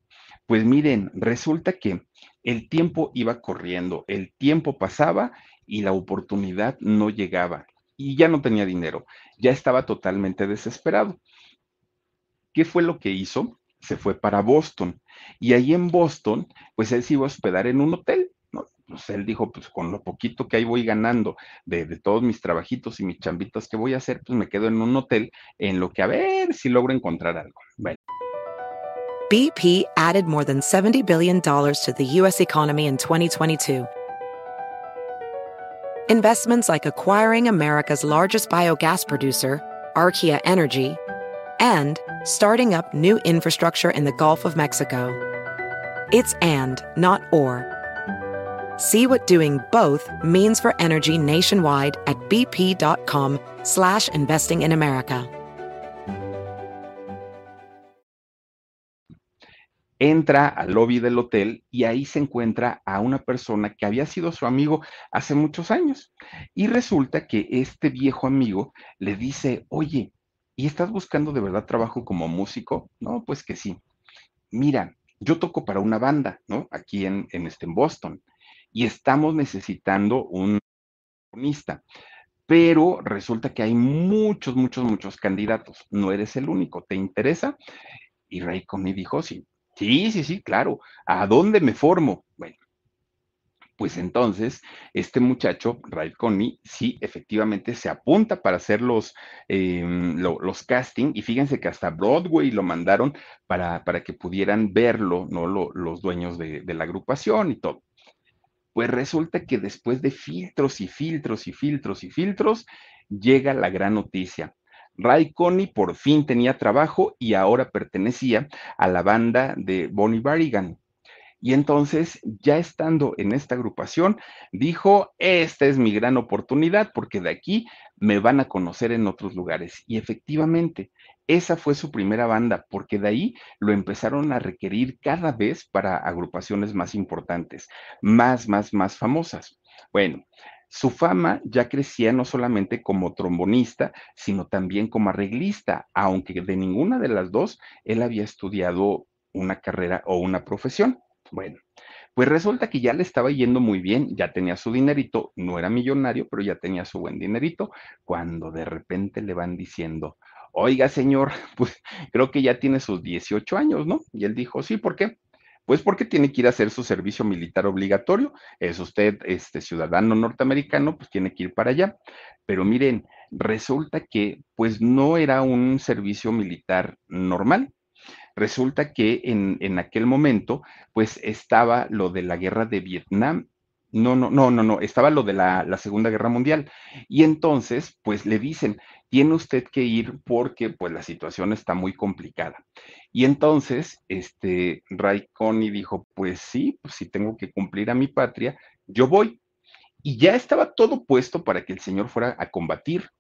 pues miren, resulta que el tiempo iba corriendo, el tiempo pasaba y la oportunidad no llegaba y ya no tenía dinero, ya estaba totalmente desesperado. ¿Qué fue lo que hizo? Se fue para Boston y ahí en Boston, pues él iba a hospedar en un hotel. ¿no? Pues él dijo, pues con lo poquito que ahí voy ganando de, todos mis trabajitos y mis chambitos que voy a hacer, pues me quedo en un hotel en lo que a ver si logro encontrar algo. BP added more than $70 billion to the U.S. economy in 2022. Investments like acquiring America's largest biogas producer, Archaea Energy, and starting up new infrastructure in the Gulf of Mexico. It's and, not or. See what doing both means for energy nationwide at bp.com slash investing in America. entra al lobby del hotel y ahí se encuentra a una persona que había sido su amigo hace muchos años. Y resulta que este viejo amigo le dice, oye, ¿y estás buscando de verdad trabajo como músico? No, pues que sí. Mira, yo toco para una banda, ¿no? Aquí en, en, este, en Boston. Y estamos necesitando un. Pero resulta que hay muchos, muchos, muchos candidatos. No eres el único. ¿Te interesa? Y Ray Connie dijo, sí, Sí, sí, sí, claro. ¿A dónde me formo? Bueno, pues entonces este muchacho, Ray Connie, sí, efectivamente se apunta para hacer los, em, los casting y fíjense que hasta Broadway lo mandaron para, para que pudieran verlo, ¿no? los dueños de, de la agrupación y todo. Pues resulta que después de filtros y filtros y filtros y filtros, llega la gran noticia. Ray Connie por fin tenía trabajo y ahora pertenecía a la banda de Bonnie Barrigan. Y entonces, ya estando en esta agrupación, dijo, esta es mi gran oportunidad porque de aquí me van a conocer en otros lugares. Y efectivamente, esa fue su primera banda, porque de ahí lo empezaron a requerir cada vez para agrupaciones más importantes, más, más, más famosas. Bueno, su fama ya crecía no solamente como trombonista, sino también como arreglista, aunque de ninguna de las dos él había estudiado una carrera o una profesión. Bueno, pues resulta que ya le estaba yendo muy bien, ya tenía su dinerito, no era millonario, pero ya tenía su buen dinerito, cuando de repente le van diciendo, oiga señor, *laughs* pues creo que ya tiene sus 18 años, ¿no? Y él dijo, sí, ¿por qué? Pues porque tiene que ir a hacer su servicio militar obligatorio. Es usted este ciudadano norteamericano, pues tiene que ir para allá. Pero miren, resulta que pues no era un servicio militar normal, Resulta que en, en aquel momento, pues estaba lo de la guerra de Vietnam no, no, no, no, no, estaba lo de la, la, Segunda Guerra Mundial. Y entonces, pues le dicen, tiene usted que ir porque pues la situación está muy complicada. Y entonces, este, Ray Connie dijo, pues sí, pues si tengo que cumplir a mi patria, yo voy. Y ya estaba todo puesto para que el señor fuera a combatir.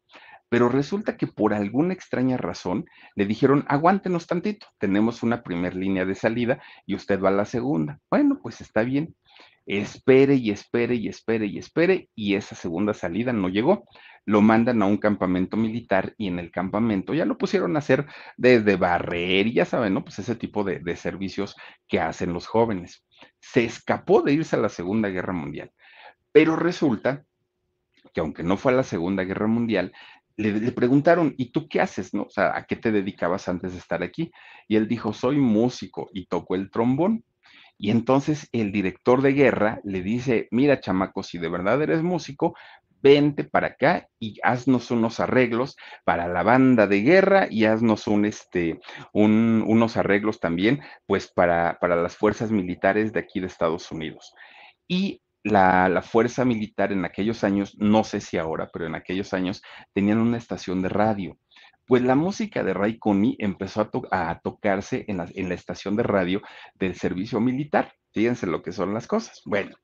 Pero resulta que por alguna extraña razón le dijeron, aguántenos tantito, tenemos una primer línea de salida y usted va a la segunda. Bueno, pues está bien espere y espere y espere y espere y esa segunda salida no llegó. Lo mandan a un campamento militar y en el campamento ya lo pusieron a hacer desde barrer y ya saben, ¿no? Pues ese tipo de, de servicios que hacen los jóvenes. Se escapó de irse a la Segunda Guerra Mundial, pero resulta que aunque no fue a la Segunda Guerra Mundial, le, preguntaron, ¿y tú qué haces? No? O sea, ¿a qué te dedicabas antes de estar aquí? Y él dijo, soy músico y toco el trombón. Y entonces el director de guerra le dice, mira chamaco, si de verdad eres músico, vente para acá y haznos unos arreglos para la banda de guerra y haznos un, este, un, unos arreglos también, pues para, para las fuerzas militares de aquí de Estados Unidos. Y la, fuerza militar en aquellos años, no sé si ahora, pero en aquellos años tenían una estación de radio pues la música de Ray Connie empezó a tocarse en la, en la, estación de radio del servicio militar. Fíjense lo que son las cosas. Bueno,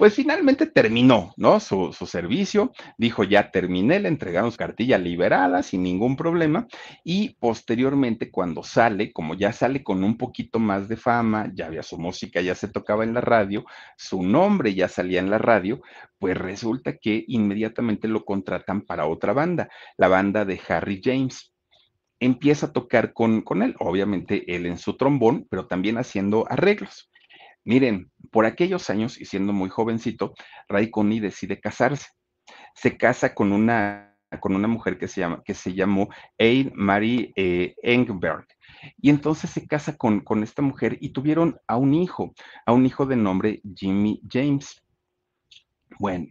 pues finalmente terminó, ¿no? Su, servicio, dijo ya terminé, le entregaron su cartilla liberada sin ningún problema y posteriormente cuando sale, como ya sale con un poquito más de fama, ya había su música, ya se tocaba en la radio, su nombre ya salía en la radio, pues resulta que inmediatamente lo contratan para otra banda, la banda de Harry James empieza a tocar con, con él, obviamente él en su trombón, pero también haciendo arreglos. Miren, por aquellos años, y siendo muy jovencito, Ray Connie decide casarse. Se casa con una, con una mujer que se, llama, que se llamó Aid Marie eh, Engberg. Y entonces se casa con, con esta mujer y tuvieron a un hijo, a un hijo de nombre Jimmy James. Bueno,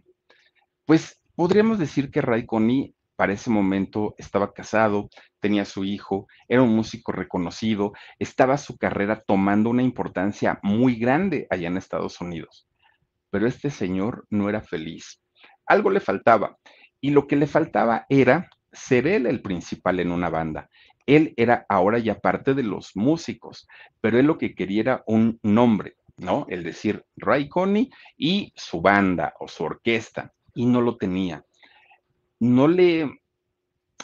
pues podríamos decir que Ray Connie para ese momento estaba casado, tenía su hijo, era un músico reconocido, estaba su carrera tomando una importancia muy grande allá en Estados Unidos. Pero este señor no era feliz. Algo le faltaba. Y lo que le faltaba era ser él el principal en una banda. Él era ahora ya parte de los músicos, pero él lo que quería era un nombre, ¿no? El decir Ray Connie y su banda o su orquesta, y no lo tenía no le,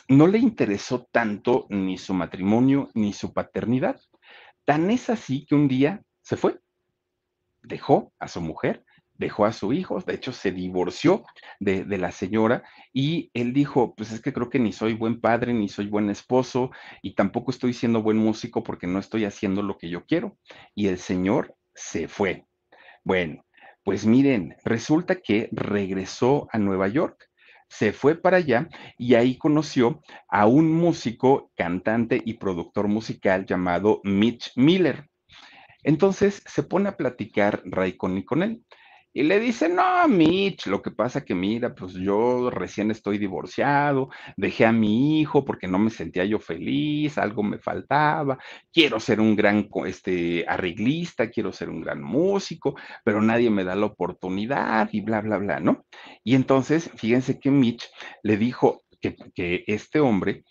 no le interesó tanto ni su matrimonio ni su paternidad. Tan es así que un día se fue, dejó a su mujer, dejó a su hijo, de hecho se divorció de, de, la señora y él dijo, pues es que creo que ni soy buen padre, ni soy buen esposo y tampoco estoy siendo buen músico porque no estoy haciendo lo que yo quiero. Y el señor se fue. Bueno, pues miren, resulta que regresó a Nueva York se fue para allá y ahí conoció a un músico, cantante y productor musical llamado Mitch Miller. Entonces se pone a platicar Connie con él. Y le dice, no, Mitch, lo que pasa que mira, pues yo recién estoy divorciado, dejé a mi hijo porque no me sentía yo feliz, algo me faltaba, quiero ser un gran este, arreglista, quiero ser un gran músico, pero nadie me da la oportunidad y bla, bla, bla, ¿no? Y entonces, fíjense que Mitch le dijo que, que este hombre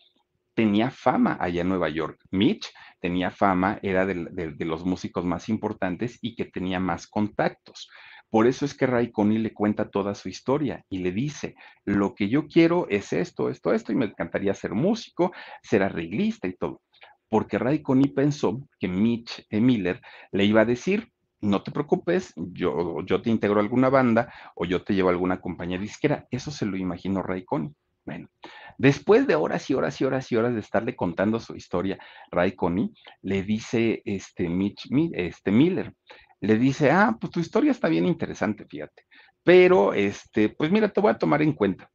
tenía fama allá en Nueva York. Mitch tenía fama, era de, de, de los músicos más importantes y que tenía más contactos. Por eso es que Ray Connie le cuenta toda su historia y le dice, lo que yo quiero es esto, esto, esto, y me encantaría ser músico, ser arreglista y todo. Porque Ray Connie pensó que Mitch e. Miller le iba a decir, no te preocupes, yo, yo te integro a alguna banda o yo te llevo a alguna compañía disquera. Eso se lo imaginó Ray Connie. Bueno, después de horas y horas y horas y horas de estarle contando su historia, Ray Connie le dice este Mitch este Miller, le dice, ah, pues tu historia está bien interesante, fíjate, pero este, pues mira, te voy a tomar en cuenta.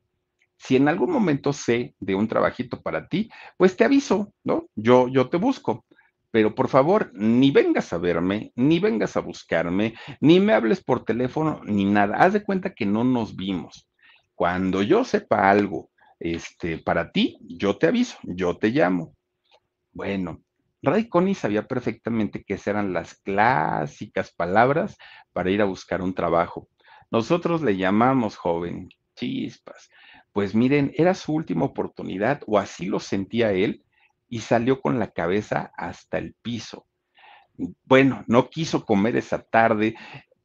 Si en algún momento sé de un trabajito para ti, pues te aviso, ¿no? Yo, yo te busco. Pero por favor, ni vengas a verme, ni vengas a buscarme, ni me hables por teléfono, ni nada. Haz de cuenta que no nos vimos. Cuando yo sepa algo este, para ti, yo te aviso, yo te llamo. Bueno, Ray Connie sabía perfectamente que esas eran las clásicas palabras para ir a buscar un trabajo. Nosotros le llamamos joven, chispas. Pues miren, era su última oportunidad, o así lo sentía él, y salió con la cabeza hasta el piso. Bueno, no quiso comer esa tarde,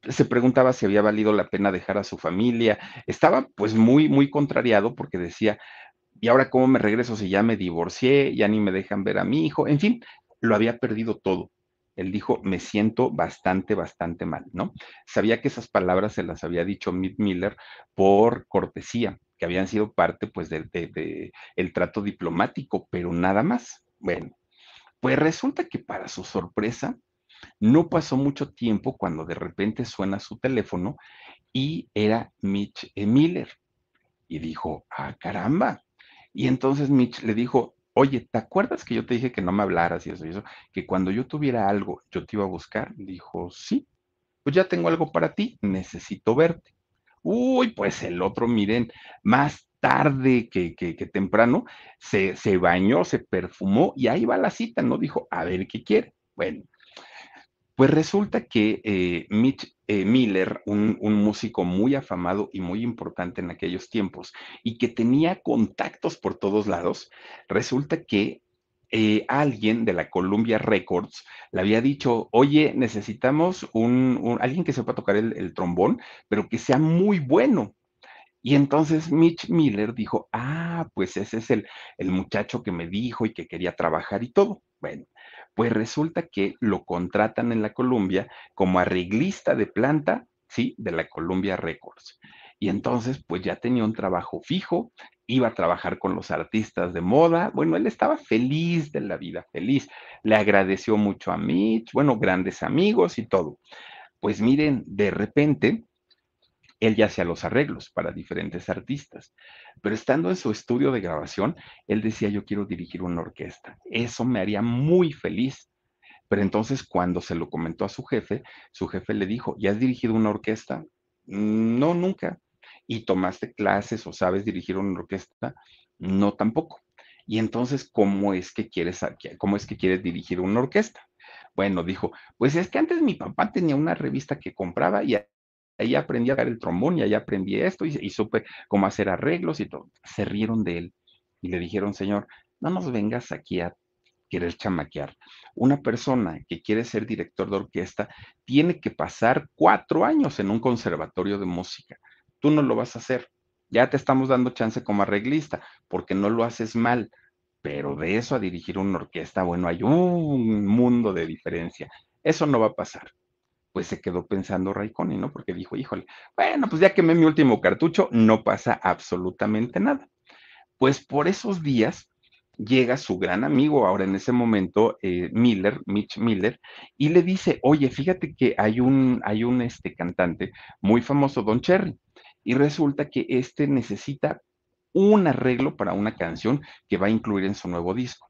se preguntaba si había valido la pena dejar a su familia, estaba pues muy, muy contrariado porque decía, ¿y ahora cómo me regreso si ya me divorcié, ya ni me dejan ver a mi hijo? En fin, lo había perdido todo. Él dijo, me siento bastante, bastante mal, ¿no? Sabía que esas palabras se las había dicho Mitt Miller por cortesía, que habían sido parte, pues, del de, el trato diplomático, pero nada más. Bueno, pues resulta que para su sorpresa, no pasó mucho tiempo cuando de repente suena su teléfono y era Mitch Miller. Y dijo, ah, caramba. Y entonces Mitch le dijo, oye, ¿te acuerdas que yo te dije que no me hablaras y eso y eso? Que cuando yo tuviera algo, yo te iba a buscar. Dijo, sí, pues ya tengo algo para ti, necesito verte. Uy, pues el otro, miren, más tarde que, que, temprano, se, se, bañó, se perfumó y ahí va la cita, ¿no? Dijo, a ver qué quiere. Bueno, pues resulta que eh, Mitch eh, Miller, un, músico muy afamado y muy importante en aquellos tiempos, y que tenía contactos por todos lados, resulta que eh, alguien de la Columbia Records le había dicho, oye, necesitamos un, alguien que sepa tocar el, trombón, pero que sea muy bueno. Y entonces Mitch Miller dijo, ah, pues ese es el, el muchacho que me dijo y que quería trabajar y todo. Bueno, pues resulta que lo contratan en la Columbia como arreglista de planta, ¿sí? De la Columbia Records. Y entonces, pues ya tenía un trabajo fijo, iba a trabajar con los artistas de moda. Bueno, él estaba feliz de la vida, feliz. Le agradeció mucho a Mitch, bueno, grandes amigos y todo. Pues miren, de repente, él ya hacía los arreglos para diferentes artistas, pero estando en su estudio de grabación, él decía, yo quiero dirigir una orquesta, eso me haría muy feliz. Pero entonces cuando se lo comentó a su jefe, su jefe le dijo, ¿ya has dirigido una orquesta? No, nunca. ¿Y tomaste clases o sabes dirigir una orquesta? No, tampoco. Y entonces, ¿cómo es que quieres, cómo es que quieres dirigir una orquesta? Bueno, dijo, pues es que antes mi papá tenía una revista que compraba y ahí aprendí a dar el trombón y ahí aprendí esto y, supe cómo hacer arreglos y todo. Se rieron de él y le dijeron, Señor, no nos vengas aquí a querer chamaquear. Una persona que quiere ser director de orquesta tiene que pasar cuatro años en un conservatorio de música. Tú no lo vas a hacer. Ya te estamos dando chance como arreglista porque no lo haces mal. Pero de eso a dirigir una orquesta, bueno, hay un mundo de diferencia. Eso no va a pasar pues se quedó pensando Raikkonen, ¿no? Porque dijo, híjole, bueno, pues ya quemé mi último cartucho, no pasa absolutamente nada. Pues por esos días llega su gran amigo, ahora en ese momento, eh, Miller, Mitch Miller, y le dice, oye, fíjate que hay un, hay un este, cantante muy famoso, Don Cherry, y resulta que este necesita un arreglo para una canción que va a incluir en su nuevo disco.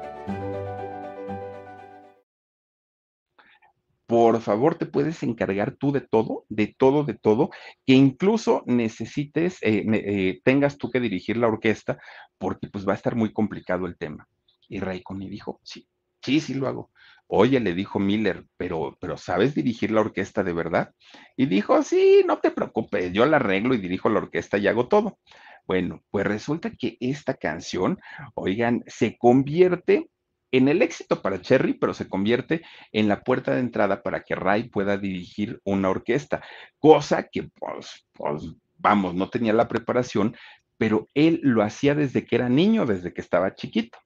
Por favor, te puedes encargar tú de todo, de todo, de todo, que incluso necesites, eh, eh, tengas tú que dirigir la orquesta, porque pues va a estar muy complicado el tema. Y Raikkonen dijo, sí, sí, sí lo hago. Oye, le dijo Miller, pero, pero ¿sabes dirigir la orquesta de verdad? Y dijo, sí, no te preocupes, yo la arreglo y dirijo la orquesta y hago todo. Bueno, pues resulta que esta canción, oigan, se convierte en el éxito para Cherry, pero se convierte en la puerta de entrada para que Ray pueda dirigir una orquesta, cosa que, pues, pues, vamos, no tenía la preparación, pero él lo hacía desde que era niño, desde que estaba chiquito.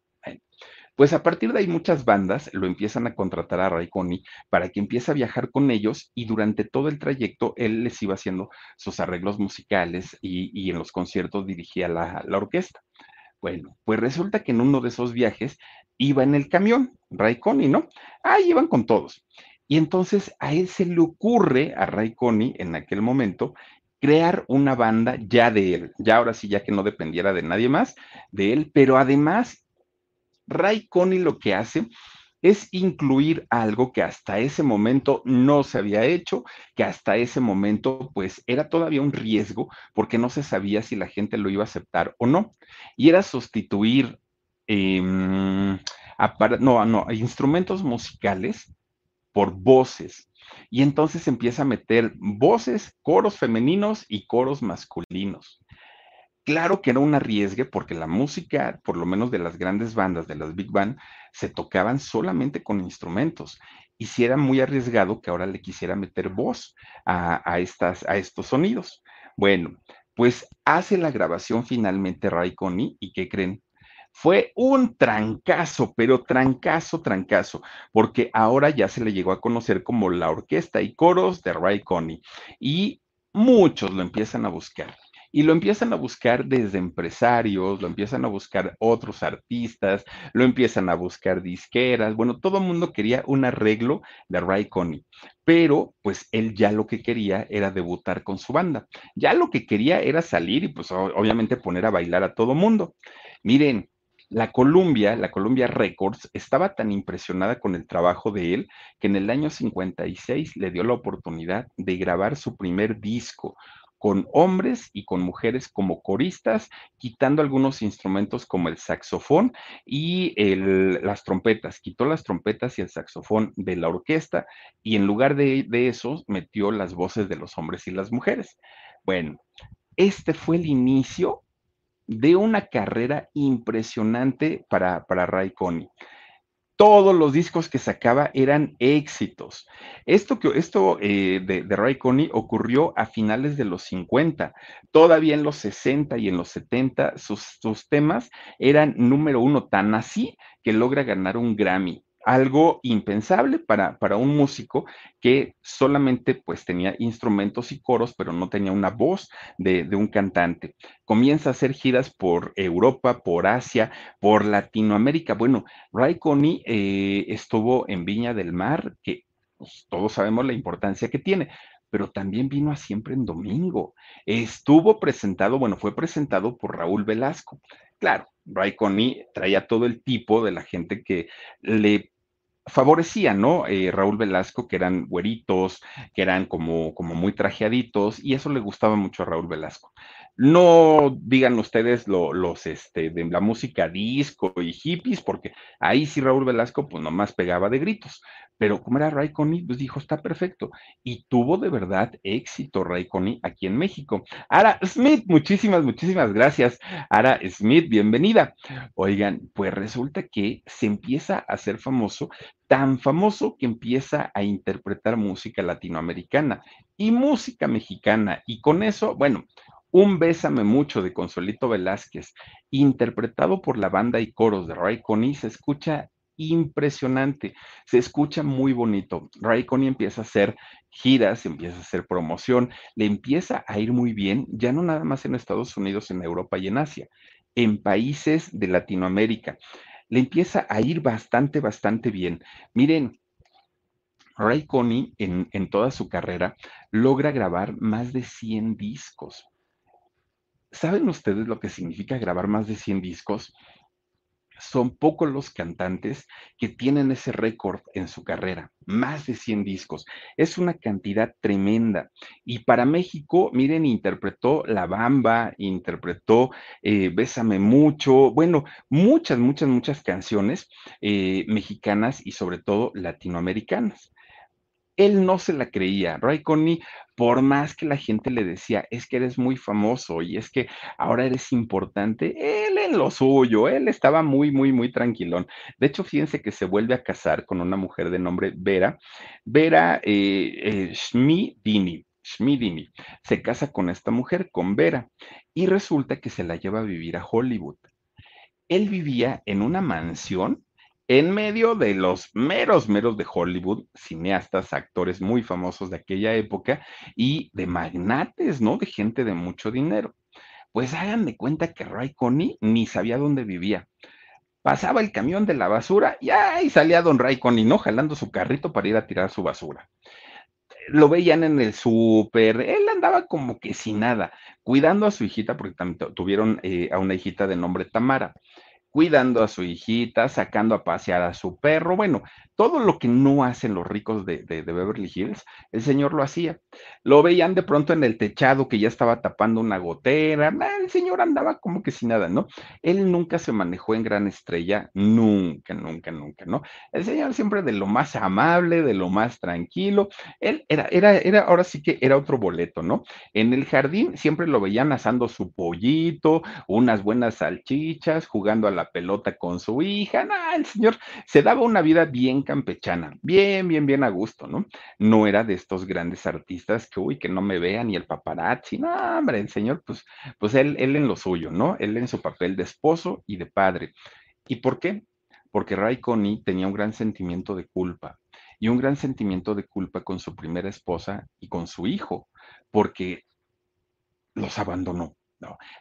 pues a partir de ahí muchas bandas lo empiezan a contratar a Ray Connie para que empiece a viajar con ellos y durante todo el trayecto él les iba haciendo sus arreglos musicales y, en los conciertos dirigía la, la orquesta. Bueno, pues resulta que en uno de esos viajes iba en el camión, Raikkonen, ¿no? Ahí iban con todos. Y entonces a él se le ocurre, a Connie, en aquel momento, crear una banda ya de él, ya ahora sí, ya que no dependiera de nadie más, de él, pero además, Connie lo que hace es incluir algo que hasta ese momento no se había hecho, que hasta ese momento pues era todavía un riesgo porque no se sabía si la gente lo iba a aceptar o no. Y era sustituir, eh, no, no, instrumentos musicales por voces. Y entonces empieza a meter voces, coros femeninos y coros masculinos. Claro que era un arriesgue porque la música, por lo menos de las grandes bandas, de las big band, se tocaban solamente con instrumentos. Y si era muy arriesgado que ahora le quisiera meter voz a, estas, a estos sonidos. Bueno, pues hace la grabación finalmente Ray Connie y ¿qué creen? Fue un trancazo, pero trancazo, trancazo, porque ahora ya se le llegó a conocer como la orquesta y coros de Ray Connie y muchos lo empiezan a buscar. Y lo empiezan a buscar desde empresarios, lo empiezan a buscar otros artistas, lo empiezan a buscar disqueras. Bueno, todo el mundo quería un arreglo de Ray Connie, pero pues él ya lo que quería era debutar con su banda. Ya lo que quería era salir y pues obviamente poner a bailar a todo mundo. Miren, la Columbia, la Columbia Records, estaba tan impresionada con el trabajo de él que en el año 56 le dio la oportunidad de grabar su primer disco con hombres y con mujeres como coristas, quitando algunos instrumentos como el saxofón y las trompetas. Quitó las trompetas y el saxofón de la orquesta y en lugar de, eso metió las voces de los hombres y las mujeres. Bueno, este fue el inicio de una carrera impresionante para, para Ray Connie. Todos los discos que sacaba eran éxitos. Esto, que, esto eh, de, Ray Connie ocurrió a finales de los 50. Todavía en los 60 y en los 70 sus, sus temas eran número uno, tan así que logra ganar un Grammy algo impensable para, para, un músico que solamente pues tenía instrumentos y coros, pero no tenía una voz de, un cantante. Comienza a hacer giras por Europa, por Asia, por Latinoamérica. Bueno, Ray Connie eh, estuvo en Viña del Mar, que pues, todos sabemos la importancia que tiene, pero también vino a siempre en domingo. Estuvo presentado, bueno, fue presentado por Raúl Velasco. Claro, Ray Connie traía todo el tipo de la gente que le favorecía, ¿no? Eh, Raúl Velasco, que eran güeritos, que eran como, como muy trajeaditos, y eso le gustaba mucho a Raúl Velasco. No digan ustedes los este, de la música disco y hippies, porque ahí sí Raúl Velasco, pues nomás pegaba de gritos. Pero como era Ray Connie, pues dijo, está perfecto. Y tuvo de verdad éxito Ray Connie aquí en México. Ara Smith, muchísimas, muchísimas gracias. Ara Smith, bienvenida. Oigan, pues resulta que se empieza a hacer famoso, tan famoso que empieza a interpretar música latinoamericana y música mexicana. Y con eso, bueno, un Bésame mucho de Consuelito Velázquez, interpretado por la banda y coros de Ray Connie, se escucha impresionante, se escucha muy bonito. Ray Connie empieza a hacer giras, empieza a hacer promoción, le empieza a ir muy bien, ya no nada más en Estados Unidos, en Europa y en Asia, en países de Latinoamérica. Le empieza a ir bastante, bastante bien. Miren, Ray Connie en, en toda su carrera logra grabar más de 100 discos. ¿Saben ustedes lo que significa grabar más de 100 discos? Son pocos los cantantes que tienen ese récord en su carrera, más de 100 discos. Es una cantidad tremenda. Y para México, miren, interpretó La Bamba, interpretó eh, Bésame mucho, bueno, muchas, muchas, muchas canciones eh, mexicanas y sobre todo latinoamericanas él no se la creía. Ray Connie, por más que la gente le decía, es que eres muy famoso y es que ahora eres importante, él en lo suyo, él estaba muy, muy, muy tranquilón. De hecho, fíjense que se vuelve a casar con una mujer de nombre Vera, Vera eh, eh Schmidini. Schmidini se casa con esta mujer, con Vera, y resulta que se la lleva a vivir a Hollywood. Él vivía en una mansión en medio de los meros, meros de Hollywood, cineastas, actores muy famosos de aquella época y de magnates, ¿no? De gente de mucho dinero. Pues hagan de cuenta que Ray Connie ni sabía dónde vivía. pasaba el camión de la basura y ahí salía don Raikkonen, ¿no? Jalando su carrito para ir a tirar su basura. Lo veían en el súper, él andaba como que sin nada, cuidando a su hijita, porque también tuvieron eh, a una hijita de nombre Tamara cuidando a su hijita, sacando a pasear a su perro, bueno, todo lo que no hacen los ricos de, Beverly Hills, el señor lo hacía. Lo veían de pronto en el techado que ya estaba tapando una gotera, el señor andaba como que sin nada, ¿no? Él nunca se manejó en gran estrella, nunca, nunca, nunca, ¿no? El señor siempre de lo más amable, de lo más tranquilo, él era, era, era, ahora sí que era otro boleto, ¿no? En el jardín siempre lo veían asando su pollito, unas buenas salchichas, jugando a la pelota con su hija, no, el señor se daba una vida bien campechana, bien, bien, bien a gusto, ¿no? No era de estos grandes artistas que, uy, que no me vean ni el paparazzi, no, hombre, el señor, pues, pues él, él en lo suyo, ¿no? Él en su papel de esposo y de padre. ¿Y por qué? Porque Ray Connie tenía un gran sentimiento de culpa y un gran sentimiento de culpa con su primera esposa y con su hijo, porque los abandonó.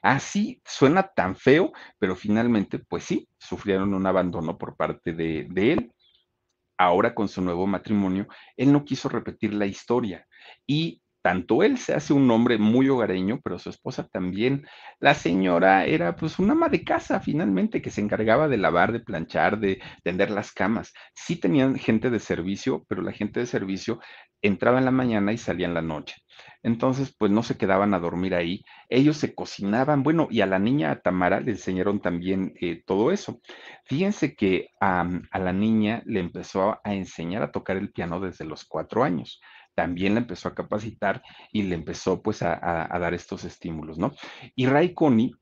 Así suena tan feo, pero finalmente, pues sí, sufrieron un abandono por parte de, de él. Ahora con su nuevo matrimonio, él no quiso repetir la historia y tanto él se hace un hombre muy hogareño, pero su esposa también. La señora era pues una ama de casa finalmente que se encargaba de lavar, de planchar, de tender las camas. Sí tenían gente de servicio, pero la gente de servicio entraba en la mañana y salía en la noche. Entonces, pues no se quedaban a dormir ahí. Ellos se cocinaban, bueno, y a la niña Tamara le enseñaron también eh, todo eso. Fíjense que a la niña le empezó a enseñar a tocar el piano desde los cuatro años también la empezó a capacitar y le empezó pues a, dar estos estímulos, ¿no? Y Ray Connie,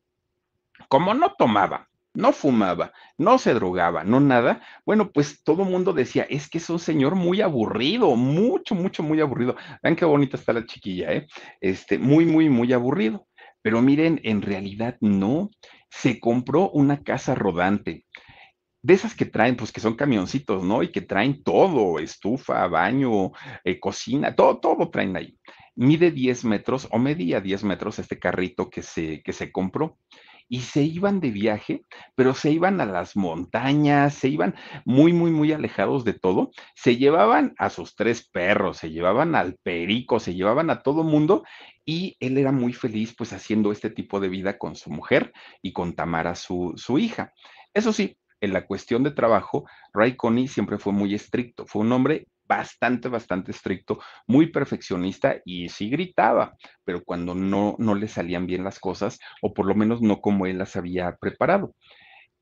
como no tomaba, no fumaba, no se drogaba, no nada, bueno, pues todo mundo decía, es que es un señor muy aburrido, mucho, mucho, muy aburrido. Vean qué bonita está la chiquilla, ¿eh? Este, muy, muy, muy aburrido. Pero miren, en realidad no, se compró una casa rodante de esas que traen, pues que son camioncitos, ¿no? Y que traen todo, estufa, baño, eh, cocina, todo, todo traen ahí. Mide 10 metros o medía 10 metros este carrito que se, que se compró. Y se iban de viaje, pero se iban a las montañas, se iban muy, muy, muy alejados de todo. Se llevaban a sus tres perros, se llevaban al perico, se llevaban a todo mundo y él era muy feliz pues haciendo este tipo de vida con su mujer y con Tamara, su, su hija. Eso sí, en la cuestión de trabajo, Ray Connie siempre fue muy estricto, fue un hombre bastante, bastante estricto, muy perfeccionista y sí gritaba, pero cuando no, no le salían bien las cosas, o por lo menos no como él las había preparado.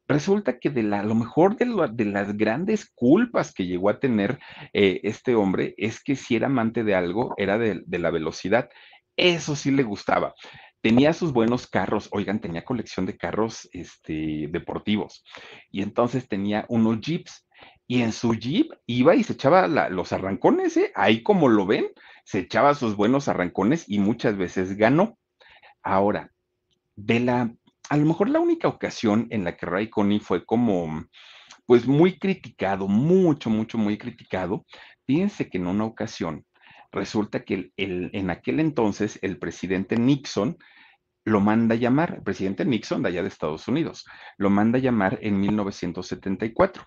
Resulta que de la, a lo mejor de, de, las grandes culpas que llegó a tener eh, este hombre es que si era amante de algo, era de, de la velocidad. Eso sí le gustaba tenía sus buenos carros, oigan, tenía colección de carros este, deportivos y entonces tenía unos jeeps y en su jeep iba y se echaba los arrancones, ¿eh? ahí como lo ven, se echaba sus buenos arrancones y muchas veces ganó. Ahora, de la, a lo mejor la única ocasión en la que Ray Connie fue como, pues muy criticado, mucho, mucho, muy criticado, fíjense que en una ocasión resulta que en aquel entonces el presidente Nixon lo manda a llamar, el presidente Nixon de allá de Estados Unidos, lo manda a llamar en 1974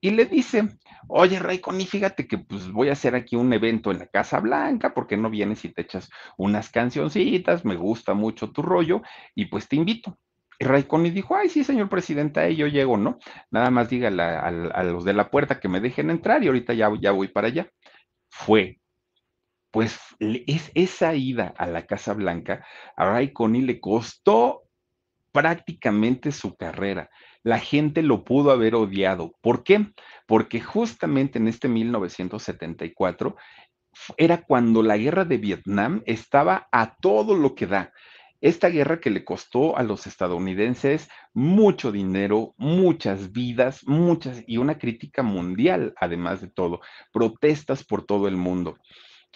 y le dice, oye Ray Connie, fíjate que pues voy a hacer aquí un evento en la Casa Blanca, porque no vienes y te echas unas cancioncitas? Me gusta mucho tu rollo y pues te invito. Y Ray Connie dijo, ay, sí, señor presidente, ahí yo llego, ¿no? Nada más dígale a, los de la puerta que me dejen entrar y ahorita ya voy para allá. Fue pues es, esa ida a la Casa Blanca a Connie le costó prácticamente su carrera. La gente lo pudo haber odiado. ¿Por qué? Porque justamente en este 1974 era cuando la guerra de Vietnam estaba a todo lo que da. Esta guerra que le costó a los estadounidenses mucho dinero, muchas vidas, muchas y una crítica mundial, además de todo, protestas por todo el mundo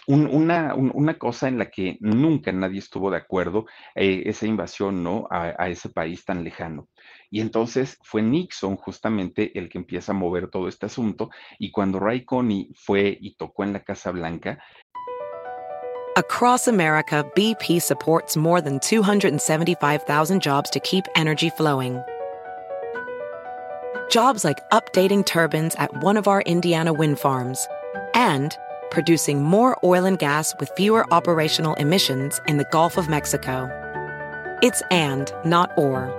una, cosa en la que nunca nadie estuvo de acuerdo, eh, esa invasión, ¿no? A, ese país tan lejano. Y entonces fue Nixon justamente el que empieza a mover todo este asunto. Y cuando Ray Connie fue y tocó en la Casa Blanca. Across America, BP supports more than 275,000 jobs to keep energy flowing. Jobs like updating turbines at one of our Indiana wind farms and producing more oil and gas with fewer operational emissions in the Gulf of Mexico. It's and, not or.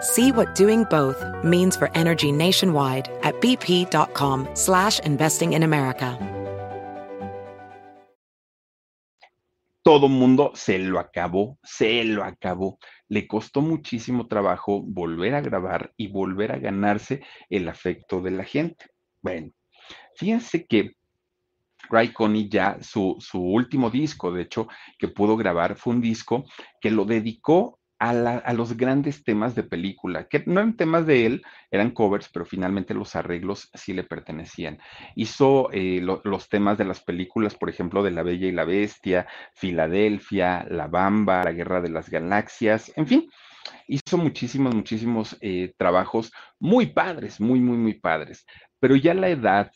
See what doing both means for energy nationwide at bp.com slash investing in America. Todo mundo se lo acabó, se lo acabó. Le costó muchísimo trabajo volver a grabar y volver a ganarse el afecto de la gente. Bueno, fíjense que Ray ya su, su último disco, de hecho, que pudo grabar fue un disco que lo dedicó a, la, a, los grandes temas de película, que no eran temas de él, eran covers, pero finalmente los arreglos sí le pertenecían. Hizo eh, lo, los temas de las películas, por ejemplo, de La Bella y la Bestia, Filadelfia, La Bamba, La Guerra de las Galaxias, en fin, hizo muchísimos, muchísimos eh, trabajos muy padres, muy, muy, muy padres. Pero ya la edad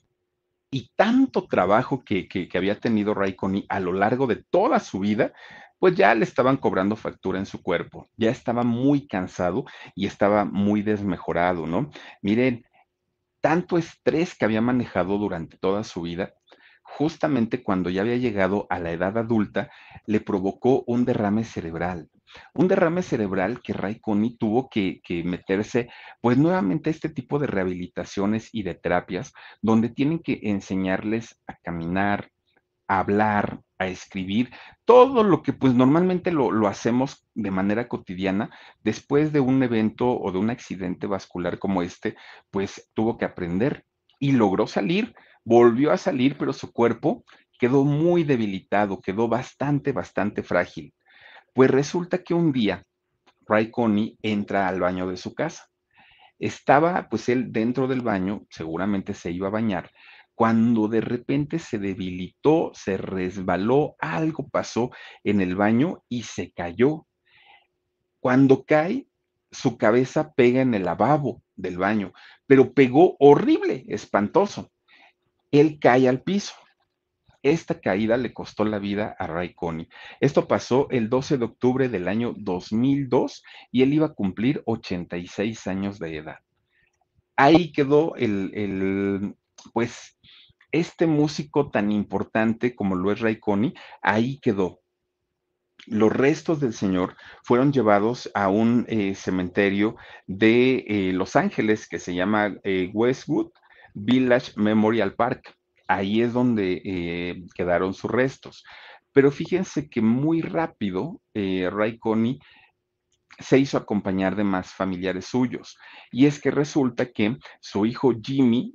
y tanto trabajo que, que, había tenido Raikkonen a lo largo de toda su vida, pues ya le estaban cobrando factura en su cuerpo, ya estaba muy cansado y estaba muy desmejorado, ¿no? Miren, tanto estrés que había manejado durante toda su vida, justamente cuando ya había llegado a la edad adulta, le provocó un derrame cerebral. Un derrame cerebral que Ray Coney tuvo que, que, meterse, pues nuevamente este tipo de rehabilitaciones y de terapias, donde tienen que enseñarles a caminar, a hablar, a escribir, todo lo que pues normalmente lo, lo, hacemos de manera cotidiana, después de un evento o de un accidente vascular como este, pues tuvo que aprender y logró salir, volvió a salir, pero su cuerpo quedó muy debilitado, quedó bastante, bastante frágil. Pues resulta que un día Ray Coney entra al baño de su casa. Estaba pues él dentro del baño, seguramente se iba a bañar, cuando de repente se debilitó, se resbaló, algo pasó en el baño y se cayó. Cuando cae, su cabeza pega en el lavabo del baño, pero pegó horrible, espantoso. Él cae al piso. Esta caída le costó la vida a Ray Coney. Esto pasó el 12 de octubre del año 2002 y él iba a cumplir 86 años de edad. Ahí quedó el, el pues este músico tan importante como lo es Ray Coney, ahí quedó. Los restos del señor fueron llevados a un eh, cementerio de eh, Los Ángeles que se llama eh, Westwood Village Memorial Park. Ahí es donde eh, quedaron sus restos. Pero fíjense que muy rápido Ray Coney se hizo acompañar de más familiares suyos. Y es que resulta que su hijo Jimmy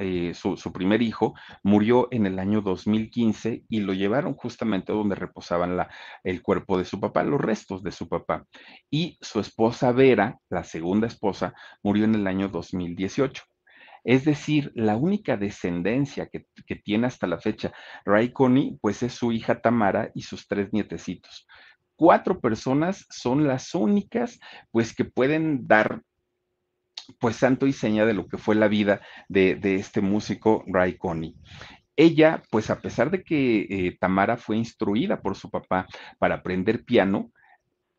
eh, su, primer hijo, murió en el año 2015 y lo llevaron justamente donde reposaban el cuerpo de su papá, los restos de su papá. Y su esposa Vera, la segunda esposa, murió en el año 2018. Es decir, la única descendencia que, que tiene hasta la fecha Ray Coney, pues es su hija Tamara y sus tres nietecitos. Cuatro personas son las únicas, pues que pueden dar pues santo y seña de lo que fue la vida de, de este músico Ray Coney. Ella, pues a pesar de que eh, Tamara fue instruida por su papá para aprender piano,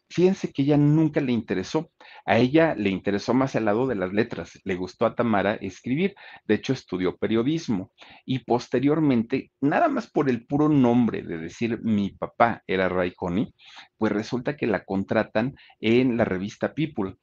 fíjense que ella nunca le interesó. A ella le interesó más el lado de las letras. Le gustó a Tamara escribir. De hecho, estudió periodismo. Y posteriormente, nada más por el puro nombre de decir mi papá era Ray Coney, pues resulta que la contratan en la revista People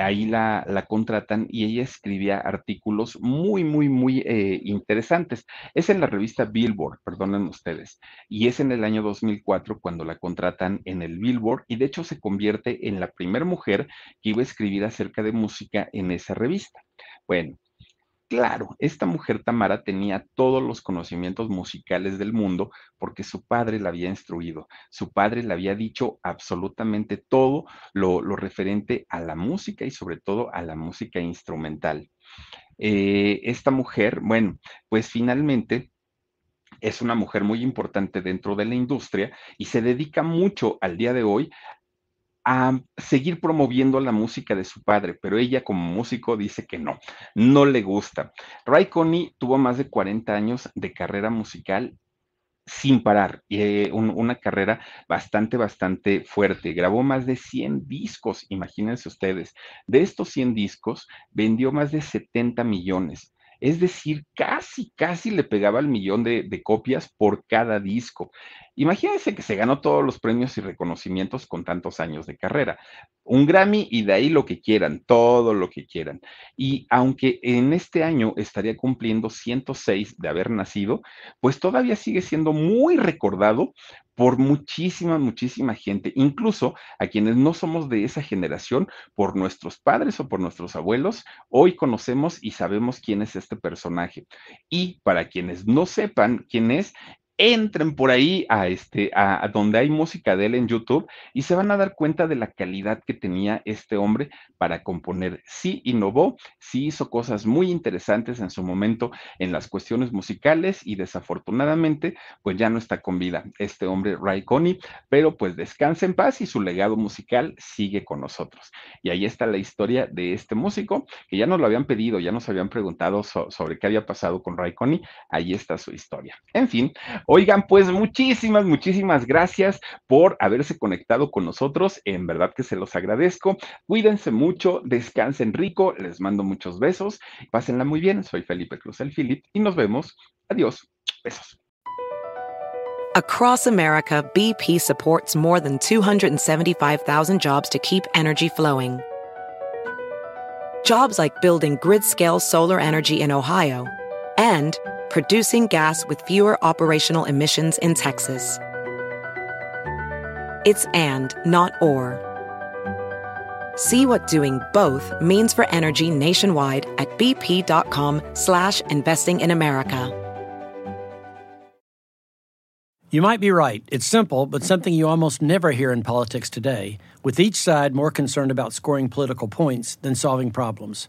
ahí la, contratan y ella escribía artículos muy, muy, muy eh, interesantes. Es en la revista Billboard, perdonen ustedes, y es en el año 2004 cuando la contratan en el Billboard y de hecho se convierte en la primera mujer que iba a escribir acerca de música en esa revista. Bueno, Claro, esta mujer Tamara tenía todos los conocimientos musicales del mundo porque su padre la había instruido, su padre le había dicho absolutamente todo lo, lo referente a la música y sobre todo a la música instrumental. Eh, esta mujer, bueno, pues finalmente es una mujer muy importante dentro de la industria y se dedica mucho al día de hoy a seguir promoviendo la música de su padre, pero ella como músico dice que no, no le gusta. Ray Coney tuvo más de 40 años de carrera musical sin parar, eh, una carrera bastante, bastante fuerte. Grabó más de 100 discos, imagínense ustedes. De estos 100 discos, vendió más de 70 millones. Es decir, casi, casi le pegaba el millón de, copias por cada disco. Imagínense que se ganó todos los premios y reconocimientos con tantos años de carrera. Un Grammy y de ahí lo que quieran, todo lo que quieran. Y aunque en este año estaría cumpliendo 106 de haber nacido, pues todavía sigue siendo muy recordado por muchísima, muchísima gente, incluso a quienes no somos de esa generación, por nuestros padres o por nuestros abuelos, hoy conocemos y sabemos quién es este personaje. Y para quienes no sepan quién es, entren por ahí a este a, donde hay música de él en YouTube y se van a dar cuenta de la calidad que tenía este hombre para componer. Sí innovó, sí hizo cosas muy interesantes en su momento en las cuestiones musicales y desafortunadamente pues ya no está con vida este hombre Ray Connie, pero pues descansa en paz y su legado musical sigue con nosotros. Y ahí está la historia de este músico que ya nos lo habían pedido, ya nos habían preguntado sobre qué había pasado con Ray Connie, ahí está su historia. En fin, Oigan, pues muchísimas, muchísimas gracias por haberse conectado con nosotros. En verdad que se los agradezco. Cuídense mucho, descansen rico, les mando muchos besos. Pásenla muy bien. Soy Felipe Cruz el Philip y nos vemos. Adiós. Besos. Across America, BP supports more than 275,000 jobs to keep energy flowing. Jobs like building grid scale solar energy in Ohio and producing gas with fewer operational emissions in Texas. It's and, not or. See what doing both means for energy nationwide at bp.com slash investing in America. You might be right. It's simple, but something you almost never hear in politics today, with each side more concerned about scoring political points than solving problems.